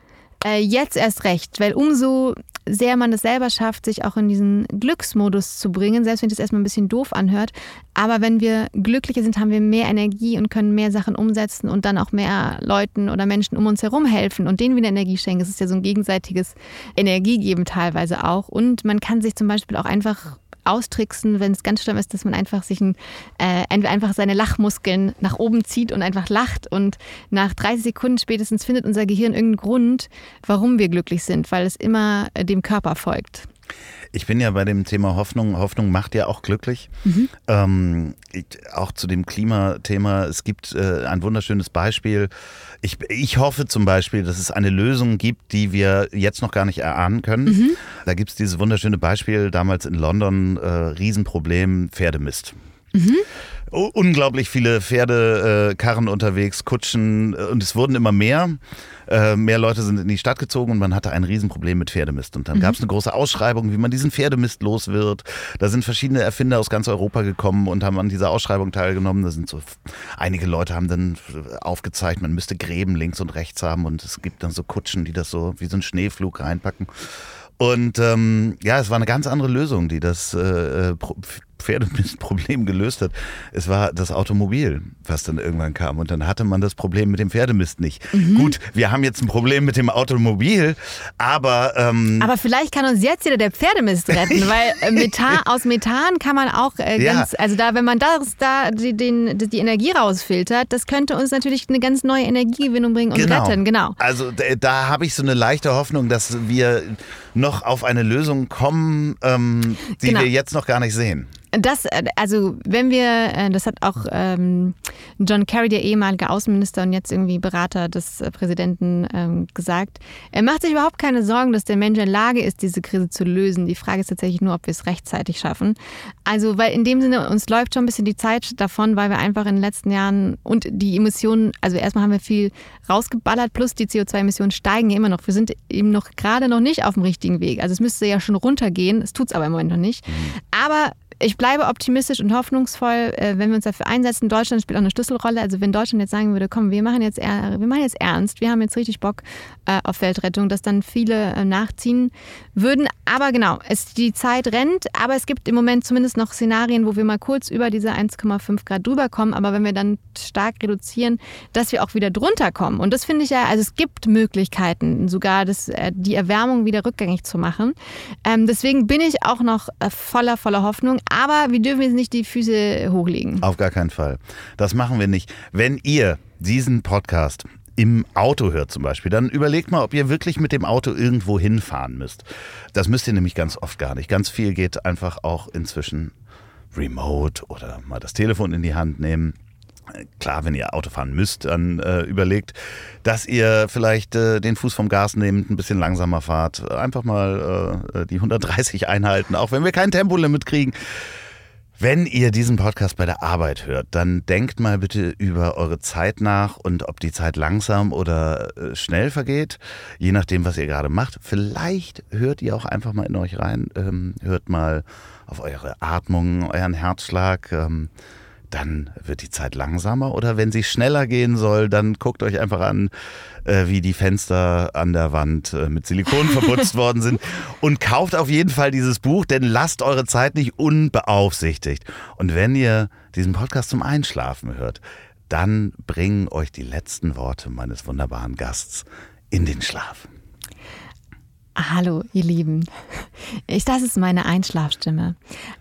äh, jetzt erst recht, weil umso sehr man es selber schafft, sich auch in diesen Glücksmodus zu bringen, selbst wenn das erstmal ein bisschen doof anhört. Aber wenn wir glücklicher sind, haben wir mehr Energie und können mehr Sachen umsetzen und dann auch mehr Leuten oder Menschen um uns herum helfen und denen wieder Energie schenken. Es ist ja so ein gegenseitiges Energiegeben teilweise auch. Und man kann sich zum Beispiel auch einfach austricksen, wenn es ganz schlimm ist, dass man einfach sich ein, äh, einfach seine Lachmuskeln nach oben zieht und einfach lacht. Und nach 30 Sekunden spätestens findet unser Gehirn irgendeinen Grund, warum wir glücklich sind, weil es immer äh, dem Körper folgt. Ich bin ja bei dem Thema Hoffnung. Hoffnung macht ja auch glücklich. Mhm. Ähm, ich, auch zu dem Klimathema. Es gibt äh, ein wunderschönes Beispiel. Ich, ich hoffe zum Beispiel, dass es eine Lösung gibt, die wir jetzt noch gar nicht erahnen können. Mhm. Da gibt es dieses wunderschöne Beispiel damals in London, äh, Riesenproblem Pferdemist. Mhm. Unglaublich viele Pferdekarren äh, unterwegs, Kutschen äh, und es wurden immer mehr. Äh, mehr Leute sind in die Stadt gezogen und man hatte ein Riesenproblem mit Pferdemist. Und dann mhm. gab es eine große Ausschreibung, wie man diesen Pferdemist los wird. Da sind verschiedene Erfinder aus ganz Europa gekommen und haben an dieser Ausschreibung teilgenommen. Da sind so einige Leute haben dann aufgezeigt, man müsste Gräben links und rechts haben und es gibt dann so Kutschen, die das so wie so ein Schneeflug reinpacken. Und ähm, ja, es war eine ganz andere Lösung, die das äh, Pferdemistproblem gelöst hat. Es war das Automobil, was dann irgendwann kam. Und dann hatte man das Problem mit dem Pferdemist nicht. Mhm. Gut, wir haben jetzt ein Problem mit dem Automobil, aber. Ähm aber vielleicht kann uns jetzt wieder der Pferdemist retten, weil äh, Methan, aus Methan kann man auch äh, ganz. Ja. Also, da, wenn man das, da die, den, die Energie rausfiltert, das könnte uns natürlich eine ganz neue Energiegewinnung bringen und genau. retten. Genau. Also, da, da habe ich so eine leichte Hoffnung, dass wir noch auf eine Lösung kommen, ähm, die genau. wir jetzt noch gar nicht sehen. Das, äh, also wenn wir, äh, das hat auch ähm, John Kerry, der ehemalige Außenminister und jetzt irgendwie Berater des äh, Präsidenten, ähm, gesagt, er macht sich überhaupt keine Sorgen, dass der Mensch in der Lage ist, diese Krise zu lösen. Die Frage ist tatsächlich nur, ob wir es rechtzeitig schaffen. Also, weil in dem Sinne, uns läuft schon ein bisschen die Zeit davon, weil wir einfach in den letzten Jahren und die Emissionen, also erstmal haben wir viel rausgeballert, plus die CO2-Emissionen steigen ja immer noch. Wir sind eben noch gerade noch nicht auf dem richtigen Weg. Also es müsste ja schon runtergehen, es tut es aber im Moment noch nicht. Mhm. Aber ich bleibe optimistisch und hoffnungsvoll, äh, wenn wir uns dafür einsetzen. Deutschland spielt auch eine Schlüsselrolle. Also wenn Deutschland jetzt sagen würde, komm, wir machen jetzt, wir machen jetzt ernst, wir haben jetzt richtig Bock äh, auf Weltrettung, dass dann viele äh, nachziehen würden. Aber genau, es, die Zeit rennt, aber es gibt im Moment zumindest noch Szenarien, wo wir mal kurz über diese 1,5 Grad drüber kommen. Aber wenn wir dann stark reduzieren, dass wir auch wieder drunter kommen. Und das finde ich ja, also es gibt Möglichkeiten, sogar das, die Erwärmung wieder rückgängig zu machen. Ähm, deswegen bin ich auch noch voller, voller Hoffnung. Aber wir dürfen jetzt nicht die Füße hochlegen. Auf gar keinen Fall. Das machen wir nicht. Wenn ihr diesen Podcast im Auto hört zum Beispiel, dann überlegt mal, ob ihr wirklich mit dem Auto irgendwo hinfahren müsst. Das müsst ihr nämlich ganz oft gar nicht. Ganz viel geht einfach auch inzwischen remote oder mal das Telefon in die Hand nehmen. Klar, wenn ihr Auto fahren müsst, dann äh, überlegt, dass ihr vielleicht äh, den Fuß vom Gas nehmt, ein bisschen langsamer fahrt, einfach mal äh, die 130 einhalten, auch wenn wir kein Tempolimit kriegen. Wenn ihr diesen Podcast bei der Arbeit hört, dann denkt mal bitte über eure Zeit nach und ob die Zeit langsam oder äh, schnell vergeht, je nachdem, was ihr gerade macht. Vielleicht hört ihr auch einfach mal in euch rein, ähm, hört mal auf eure Atmung, euren Herzschlag. Ähm, dann wird die Zeit langsamer. Oder wenn sie schneller gehen soll, dann guckt euch einfach an, äh, wie die Fenster an der Wand äh, mit Silikon verputzt worden sind. Und kauft auf jeden Fall dieses Buch, denn lasst eure Zeit nicht unbeaufsichtigt. Und wenn ihr diesen Podcast zum Einschlafen hört, dann bringen euch die letzten Worte meines wunderbaren Gasts in den Schlaf. Hallo, ihr Lieben. Ich, das ist meine Einschlafstimme.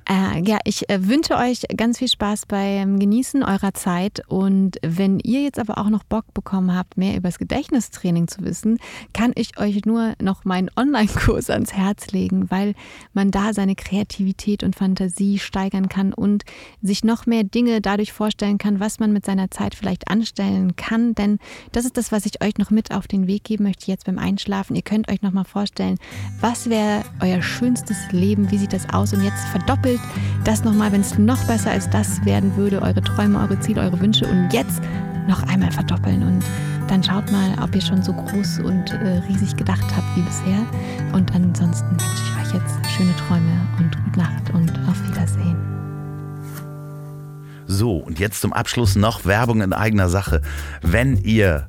Äh, ja, ich äh, wünsche euch ganz viel Spaß beim Genießen eurer Zeit. Und wenn ihr jetzt aber auch noch Bock bekommen habt, mehr über das Gedächtnistraining zu wissen, kann ich euch nur noch meinen Online-Kurs ans Herz legen, weil man da seine Kreativität und Fantasie steigern kann und sich noch mehr Dinge dadurch vorstellen kann, was man mit seiner Zeit vielleicht anstellen kann. Denn das ist das, was ich euch noch mit auf den Weg geben möchte jetzt beim Einschlafen. Ihr könnt euch noch mal vorstellen, vorstellen, was wäre euer schönstes Leben, wie sieht das aus? Und jetzt verdoppelt das nochmal, wenn es noch besser als das werden würde, eure Träume, eure Ziele, eure Wünsche. Und jetzt noch einmal verdoppeln. Und dann schaut mal, ob ihr schon so groß und äh, riesig gedacht habt wie bisher. Und ansonsten wünsche ich euch jetzt schöne Träume und gute Nacht und auf Wiedersehen. So, und jetzt zum Abschluss noch Werbung in eigener Sache. Wenn ihr